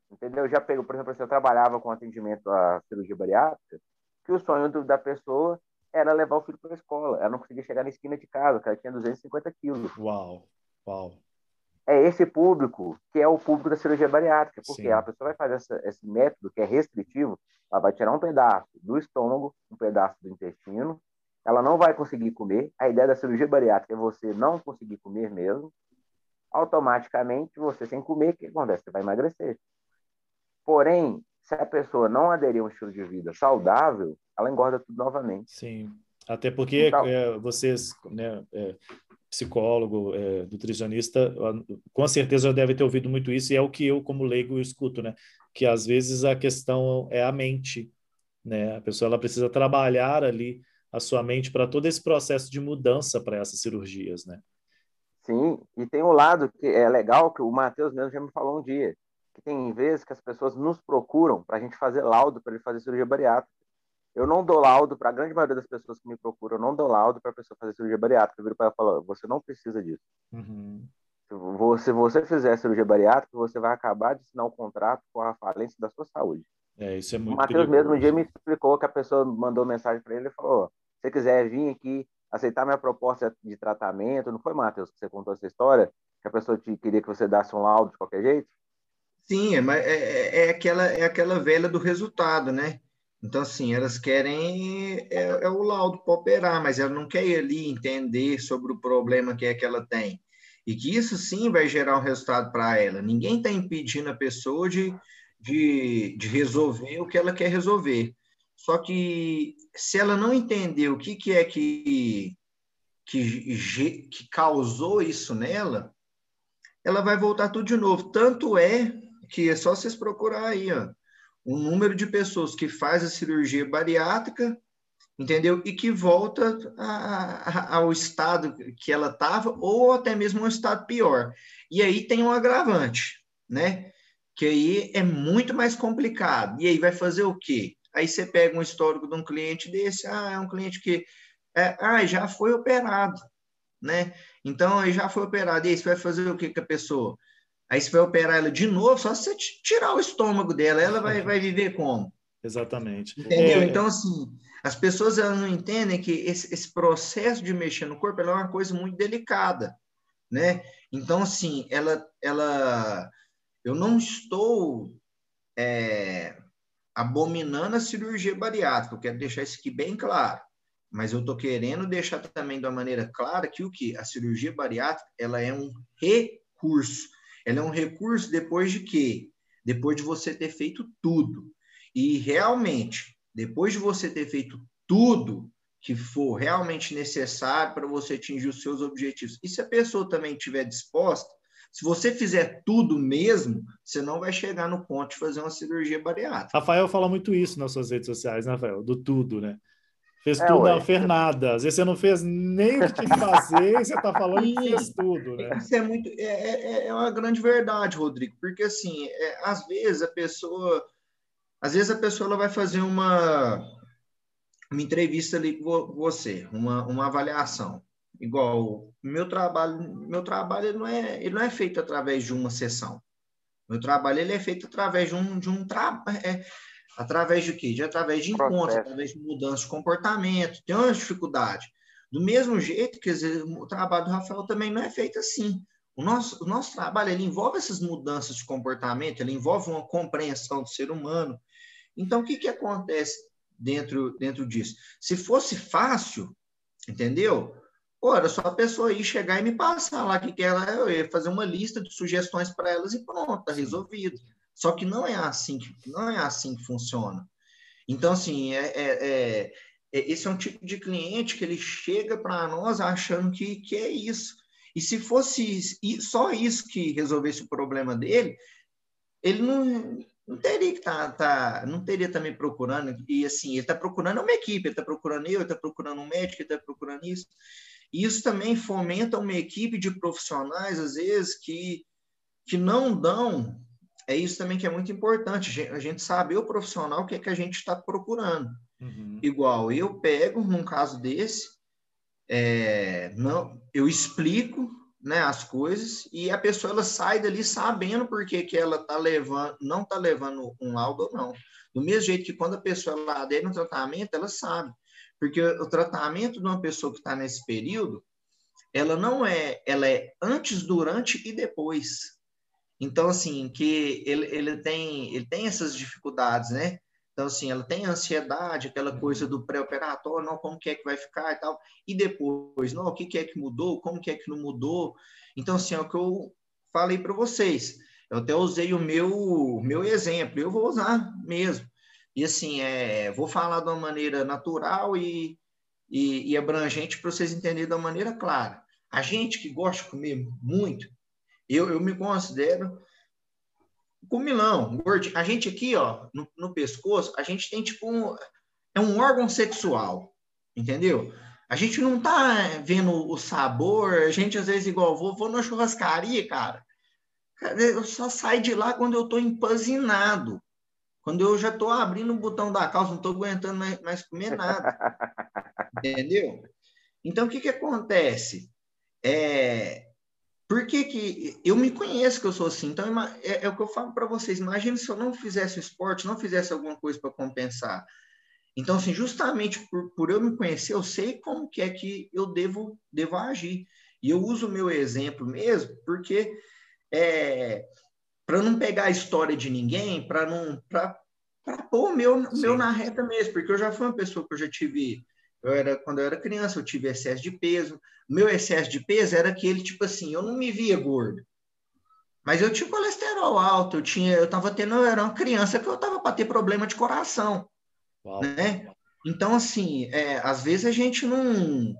Entendeu? Eu já pego, por exemplo, se eu trabalhava com atendimento à cirurgia bariátrica, que o sonho da pessoa era levar o filho para a escola. Ela não conseguia chegar na esquina de casa, porque ela tinha 250 quilos. Uau, uau. É esse público que é o público da cirurgia bariátrica, porque Sim. a pessoa vai fazer essa, esse método que é restritivo, ela vai tirar um pedaço do estômago, um pedaço do intestino, ela não vai conseguir comer. A ideia da cirurgia bariátrica é você não conseguir comer mesmo. Automaticamente, você sem comer, o que acontece? Você vai emagrecer. Porém, se a pessoa não aderir a um estilo de vida saudável, ela engorda tudo novamente. Sim. Até porque então, é, vocês, né, é, psicólogo, é, nutricionista, com certeza já deve ter ouvido muito isso, e é o que eu, como leigo, escuto, né? Que às vezes a questão é a mente, né? A pessoa ela precisa trabalhar ali a sua mente para todo esse processo de mudança para essas cirurgias, né? Sim, e tem um lado que é legal, que o Matheus mesmo já me falou um dia, que tem vezes que as pessoas nos procuram para a gente fazer laudo para ele fazer cirurgia bariátrica. Eu não dou laudo para a grande maioria das pessoas que me procuram, eu não dou laudo para a pessoa fazer cirurgia bariátrica. Eu viro para ela e falo, você não precisa disso. Uhum. Se você fizer cirurgia bariátrica, você vai acabar de assinar um contrato com a falência da sua saúde. É, isso é muito O Matheus mesmo um dia me explicou que a pessoa mandou mensagem para ele e falou, se você quiser vir aqui aceitar minha proposta de tratamento, não foi, Matheus, que você contou essa história? Que a pessoa te queria que você desse um laudo de qualquer jeito? Sim, é, é, é, aquela, é aquela velha do resultado, né? Então, assim, elas querem é, é o laudo para operar, mas ela não quer ir ali entender sobre o problema que é que ela tem. E que isso sim vai gerar um resultado para ela. Ninguém está impedindo a pessoa de, de, de resolver o que ela quer resolver. Só que se ela não entender o que, que é que, que, que causou isso nela, ela vai voltar tudo de novo. Tanto é que é só vocês procurar aí, ó o número de pessoas que faz a cirurgia bariátrica, entendeu? E que volta a, a, ao estado que ela estava, ou até mesmo um estado pior. E aí tem um agravante, né? Que aí é muito mais complicado. E aí vai fazer o quê? Aí você pega um histórico de um cliente desse, ah, é um cliente que é, ah, já foi operado, né? Então, aí já foi operado. E aí você vai fazer o que com a pessoa? Aí você vai operar ela de novo, só se você tirar o estômago dela, ela vai, vai viver como? Exatamente. Entendeu? É... Então, assim, as pessoas elas não entendem que esse, esse processo de mexer no corpo é uma coisa muito delicada, né? Então, assim, ela, ela, eu não estou é, abominando a cirurgia bariátrica, eu quero deixar isso aqui bem claro, mas eu estou querendo deixar também de uma maneira clara que o que a cirurgia bariátrica ela é um recurso ela é um recurso depois de quê? Depois de você ter feito tudo. E realmente, depois de você ter feito tudo que for realmente necessário para você atingir os seus objetivos, e se a pessoa também estiver disposta, se você fizer tudo mesmo, você não vai chegar no ponto de fazer uma cirurgia bariátrica. Rafael fala muito isso nas suas redes sociais, né, Rafael? Do tudo, né? Fez é, tudo, não fez nada. Às vezes você não fez nem o que tinha que fazer, e você está falando que fez tudo, né? Isso é muito, é, é, é uma grande verdade, Rodrigo, porque assim, é, às vezes a pessoa, às vezes a pessoa ela vai fazer uma, uma entrevista ali com você, uma, uma avaliação. Igual, meu trabalho, meu trabalho ele não é, ele não é feito através de uma sessão. Meu trabalho ele é feito através de um, de um trabalho. É, Através de quê? De através de encontros, através de mudança de comportamento, tem uma dificuldade. Do mesmo jeito que dizer, o trabalho do Rafael também não é feito assim. O nosso, o nosso trabalho ele envolve essas mudanças de comportamento, ele envolve uma compreensão do ser humano. Então, o que, que acontece dentro, dentro disso? Se fosse fácil, entendeu? Era só a pessoa ir chegar e me passar lá que, que ela, eu ia fazer uma lista de sugestões para elas e pronto, tá resolvido. Só que não é assim que não é assim que funciona. Então, assim, é, é, é, é esse é um tipo de cliente que ele chega para nós achando que, que é isso. E se fosse só isso que resolvesse o problema dele, ele não, não teria que tá, tá, não teria também procurando, e assim, ele está procurando uma equipe, ele está procurando eu, ele está procurando um médico, ele está procurando isso. E isso também fomenta uma equipe de profissionais, às vezes, que, que não dão. É isso também que é muito importante, a gente saber o profissional que é que a gente está procurando. Uhum. Igual, eu pego, num caso desse, é, não, eu explico né, as coisas e a pessoa ela sai dali sabendo por que, ela tá levando, não está levando um laudo ou não. Do mesmo jeito que quando a pessoa ela adere no tratamento, ela sabe. Porque o tratamento de uma pessoa que está nesse período, ela não é, ela é antes, durante e depois. Então, assim, que ele, ele, tem, ele tem essas dificuldades, né? Então, assim, ela tem ansiedade, aquela coisa do pré-operatório, não, como que é que vai ficar e tal. E depois, não, o que, que é que mudou, como que é que não mudou. Então, assim, é o que eu falei para vocês. Eu até usei o meu, meu exemplo, eu vou usar mesmo. E, assim, é, vou falar de uma maneira natural e, e, e abrangente para vocês entenderem de uma maneira clara. A gente que gosta de comer muito, eu, eu me considero comilão, gordinho. A gente aqui, ó, no, no pescoço, a gente tem tipo um, é um órgão sexual, entendeu? A gente não tá vendo o sabor, a gente às vezes igual, vou, vou na churrascaria, cara. Eu só saio de lá quando eu tô empanzinado. Quando eu já tô abrindo o botão da calça, não tô aguentando mais, mais comer nada. Entendeu? Então, o que que acontece? É, por que, que eu me conheço que eu sou assim? Então, é, é o que eu falo para vocês. Imagine se eu não fizesse o esporte, não fizesse alguma coisa para compensar. Então, assim, justamente por, por eu me conhecer, eu sei como que é que eu devo, devo agir. E eu uso o meu exemplo mesmo, porque é, para não pegar a história de ninguém, para não para pôr o meu, meu na reta mesmo, porque eu já fui uma pessoa que eu já tive eu era, quando eu era criança, eu tive excesso de peso. Meu excesso de peso era aquele tipo assim, eu não me via gordo. Mas eu tinha colesterol alto, eu tinha, eu estava tendo, eu era uma criança que eu estava para ter problema de coração, Uau. né? Então assim, é, às vezes a gente não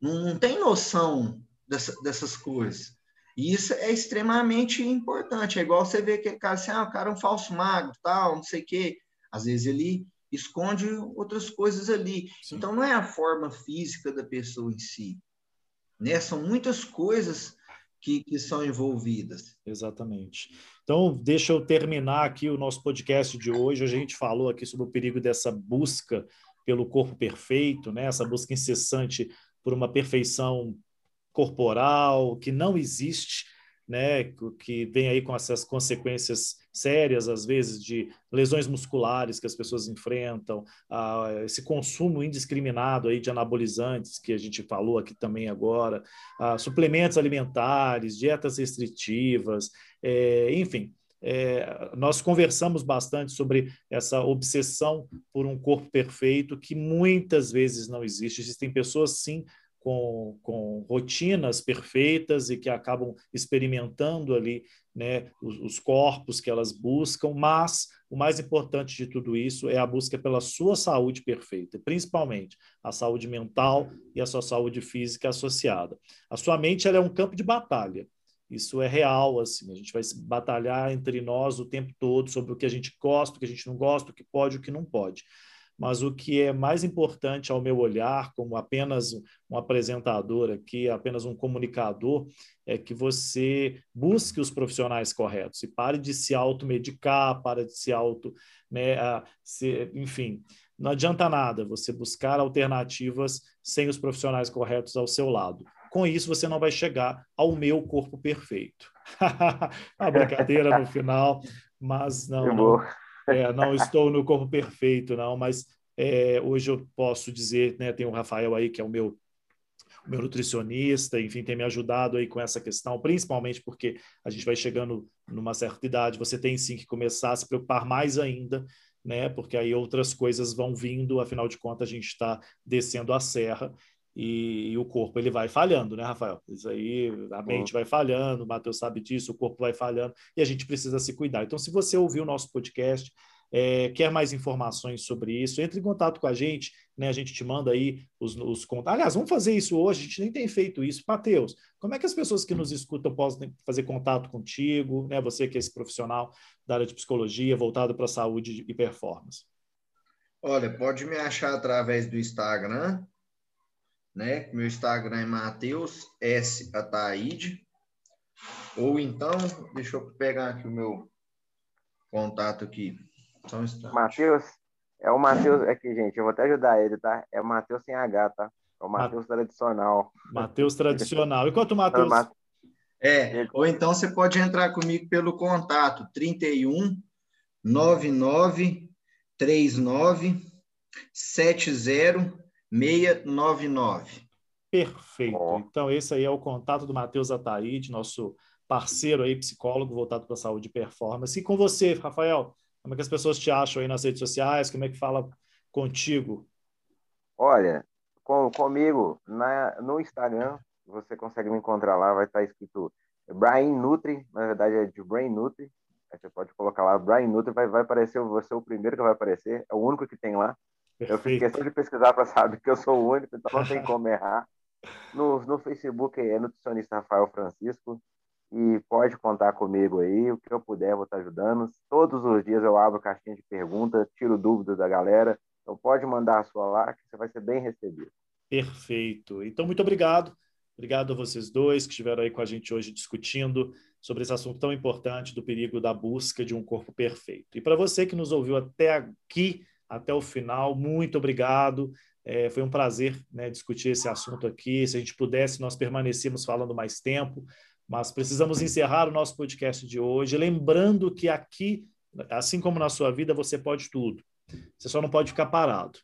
não tem noção dessa, dessas coisas. E isso é extremamente importante. É igual você ver que cara assim, ah, o cara é um falso magro, tal, não sei o quê. Às vezes ele esconde outras coisas ali. Sim. Então, não é a forma física da pessoa em si. Né? São muitas coisas que, que são envolvidas. Exatamente. Então, deixa eu terminar aqui o nosso podcast de hoje. A gente falou aqui sobre o perigo dessa busca pelo corpo perfeito, né? essa busca incessante por uma perfeição corporal que não existe né, que vem aí com essas consequências sérias, às vezes, de lesões musculares que as pessoas enfrentam, esse consumo indiscriminado aí de anabolizantes, que a gente falou aqui também agora, suplementos alimentares, dietas restritivas, é, enfim. É, nós conversamos bastante sobre essa obsessão por um corpo perfeito que muitas vezes não existe. Existem pessoas, sim, com, com rotinas perfeitas e que acabam experimentando ali né, os, os, corpos que elas buscam, mas o mais importante de tudo isso é a busca pela sua saúde perfeita, principalmente a saúde mental e a sua saúde física associada. A sua mente ela é um campo de batalha. Isso é real, assim, a gente vai batalhar entre nós o tempo todo sobre o que a gente gosta, o que a gente não gosta, o que pode, o que não pode mas o que é mais importante ao meu olhar, como apenas um apresentador aqui, apenas um comunicador, é que você busque os profissionais corretos e pare de se automedicar, para de se auto, né, se, enfim, não adianta nada você buscar alternativas sem os profissionais corretos ao seu lado. Com isso, você não vai chegar ao meu corpo perfeito. A brincadeira no final, mas não. É, não estou no corpo perfeito, não, mas é, hoje eu posso dizer, né, tem o Rafael aí, que é o meu, o meu nutricionista, enfim, tem me ajudado aí com essa questão, principalmente porque a gente vai chegando numa certa idade, você tem sim que começar a se preocupar mais ainda né? Porque aí outras coisas vão vindo, afinal de contas, a gente está descendo a serra e, e, o corpo ele vai falhando, né, Rafael? Isso aí, a mente vai falhando, o Matheus sabe disso, o corpo vai falhando e a gente precisa se cuidar. Então, se você ouviu o nosso podcast, é, quer mais informações sobre isso, entre em contato com a gente, né? A gente te manda aí os, os contatos. Aliás, vamos fazer isso hoje, a gente nem tem feito isso. Matheus, como é que as pessoas que nos escutam podem fazer contato contigo, né? Você que é esse profissional da área de psicologia, voltado para a saúde e performance. Olha, pode me achar através do Instagram, né? Meu Instagram é Matheus S. Ataíde. Ou então, deixa eu pegar aqui o meu contato aqui. Um Matheus, é o Matheus aqui, gente. Eu vou até ajudar ele, tá? É o Matheus sem H, tá? É o Matheus tradicional. Matheus tradicional. Enquanto o Matheus. É, ou então você pode entrar comigo pelo contato 31 99 39 70 699. Perfeito. Oh. Então, esse aí é o contato do Matheus Ataíde, nosso parceiro aí, psicólogo voltado para a saúde e performance. E com você, Rafael, como é que as pessoas te acham aí nas redes sociais? Como é que fala contigo? Olha, com, comigo na, no Instagram, você consegue me encontrar lá, vai estar escrito Brian Nutri, na verdade é de Brain Nutri. Aí você pode colocar lá Brian Nutri, vai, vai aparecer, você é o primeiro que vai aparecer, é o único que tem lá. Perfeito. Eu fiz questão de pesquisar para saber que eu sou o único, então não tem como errar. No, no Facebook é nutricionista Rafael Francisco e pode contar comigo aí, o que eu puder vou estar ajudando. Todos os dias eu abro caixinha de perguntas, tiro dúvidas da galera. Então pode mandar a sua lá que você vai ser bem recebido. Perfeito. Então muito obrigado. Obrigado a vocês dois que estiveram aí com a gente hoje discutindo sobre esse assunto tão importante do perigo da busca de um corpo perfeito. E para você que nos ouviu até aqui, até o final. Muito obrigado. É, foi um prazer né, discutir esse assunto aqui. Se a gente pudesse, nós permanecíamos falando mais tempo, mas precisamos encerrar o nosso podcast de hoje. Lembrando que aqui, assim como na sua vida, você pode tudo. Você só não pode ficar parado.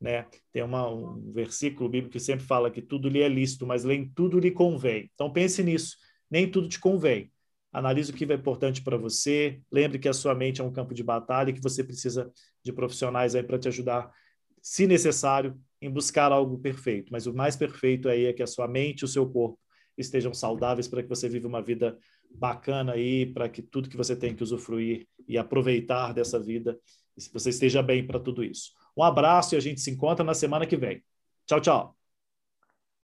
Né? Tem uma, um versículo bíblico que sempre fala que tudo lhe é lícito, mas nem tudo lhe convém. Então pense nisso. Nem tudo te convém. Analise o que é importante para você. Lembre que a sua mente é um campo de batalha e que você precisa de profissionais aí para te ajudar, se necessário, em buscar algo perfeito. Mas o mais perfeito aí é que a sua mente e o seu corpo estejam saudáveis para que você viva uma vida bacana aí, para que tudo que você tem que usufruir e aproveitar dessa vida, você esteja bem para tudo isso. Um abraço e a gente se encontra na semana que vem. Tchau, tchau.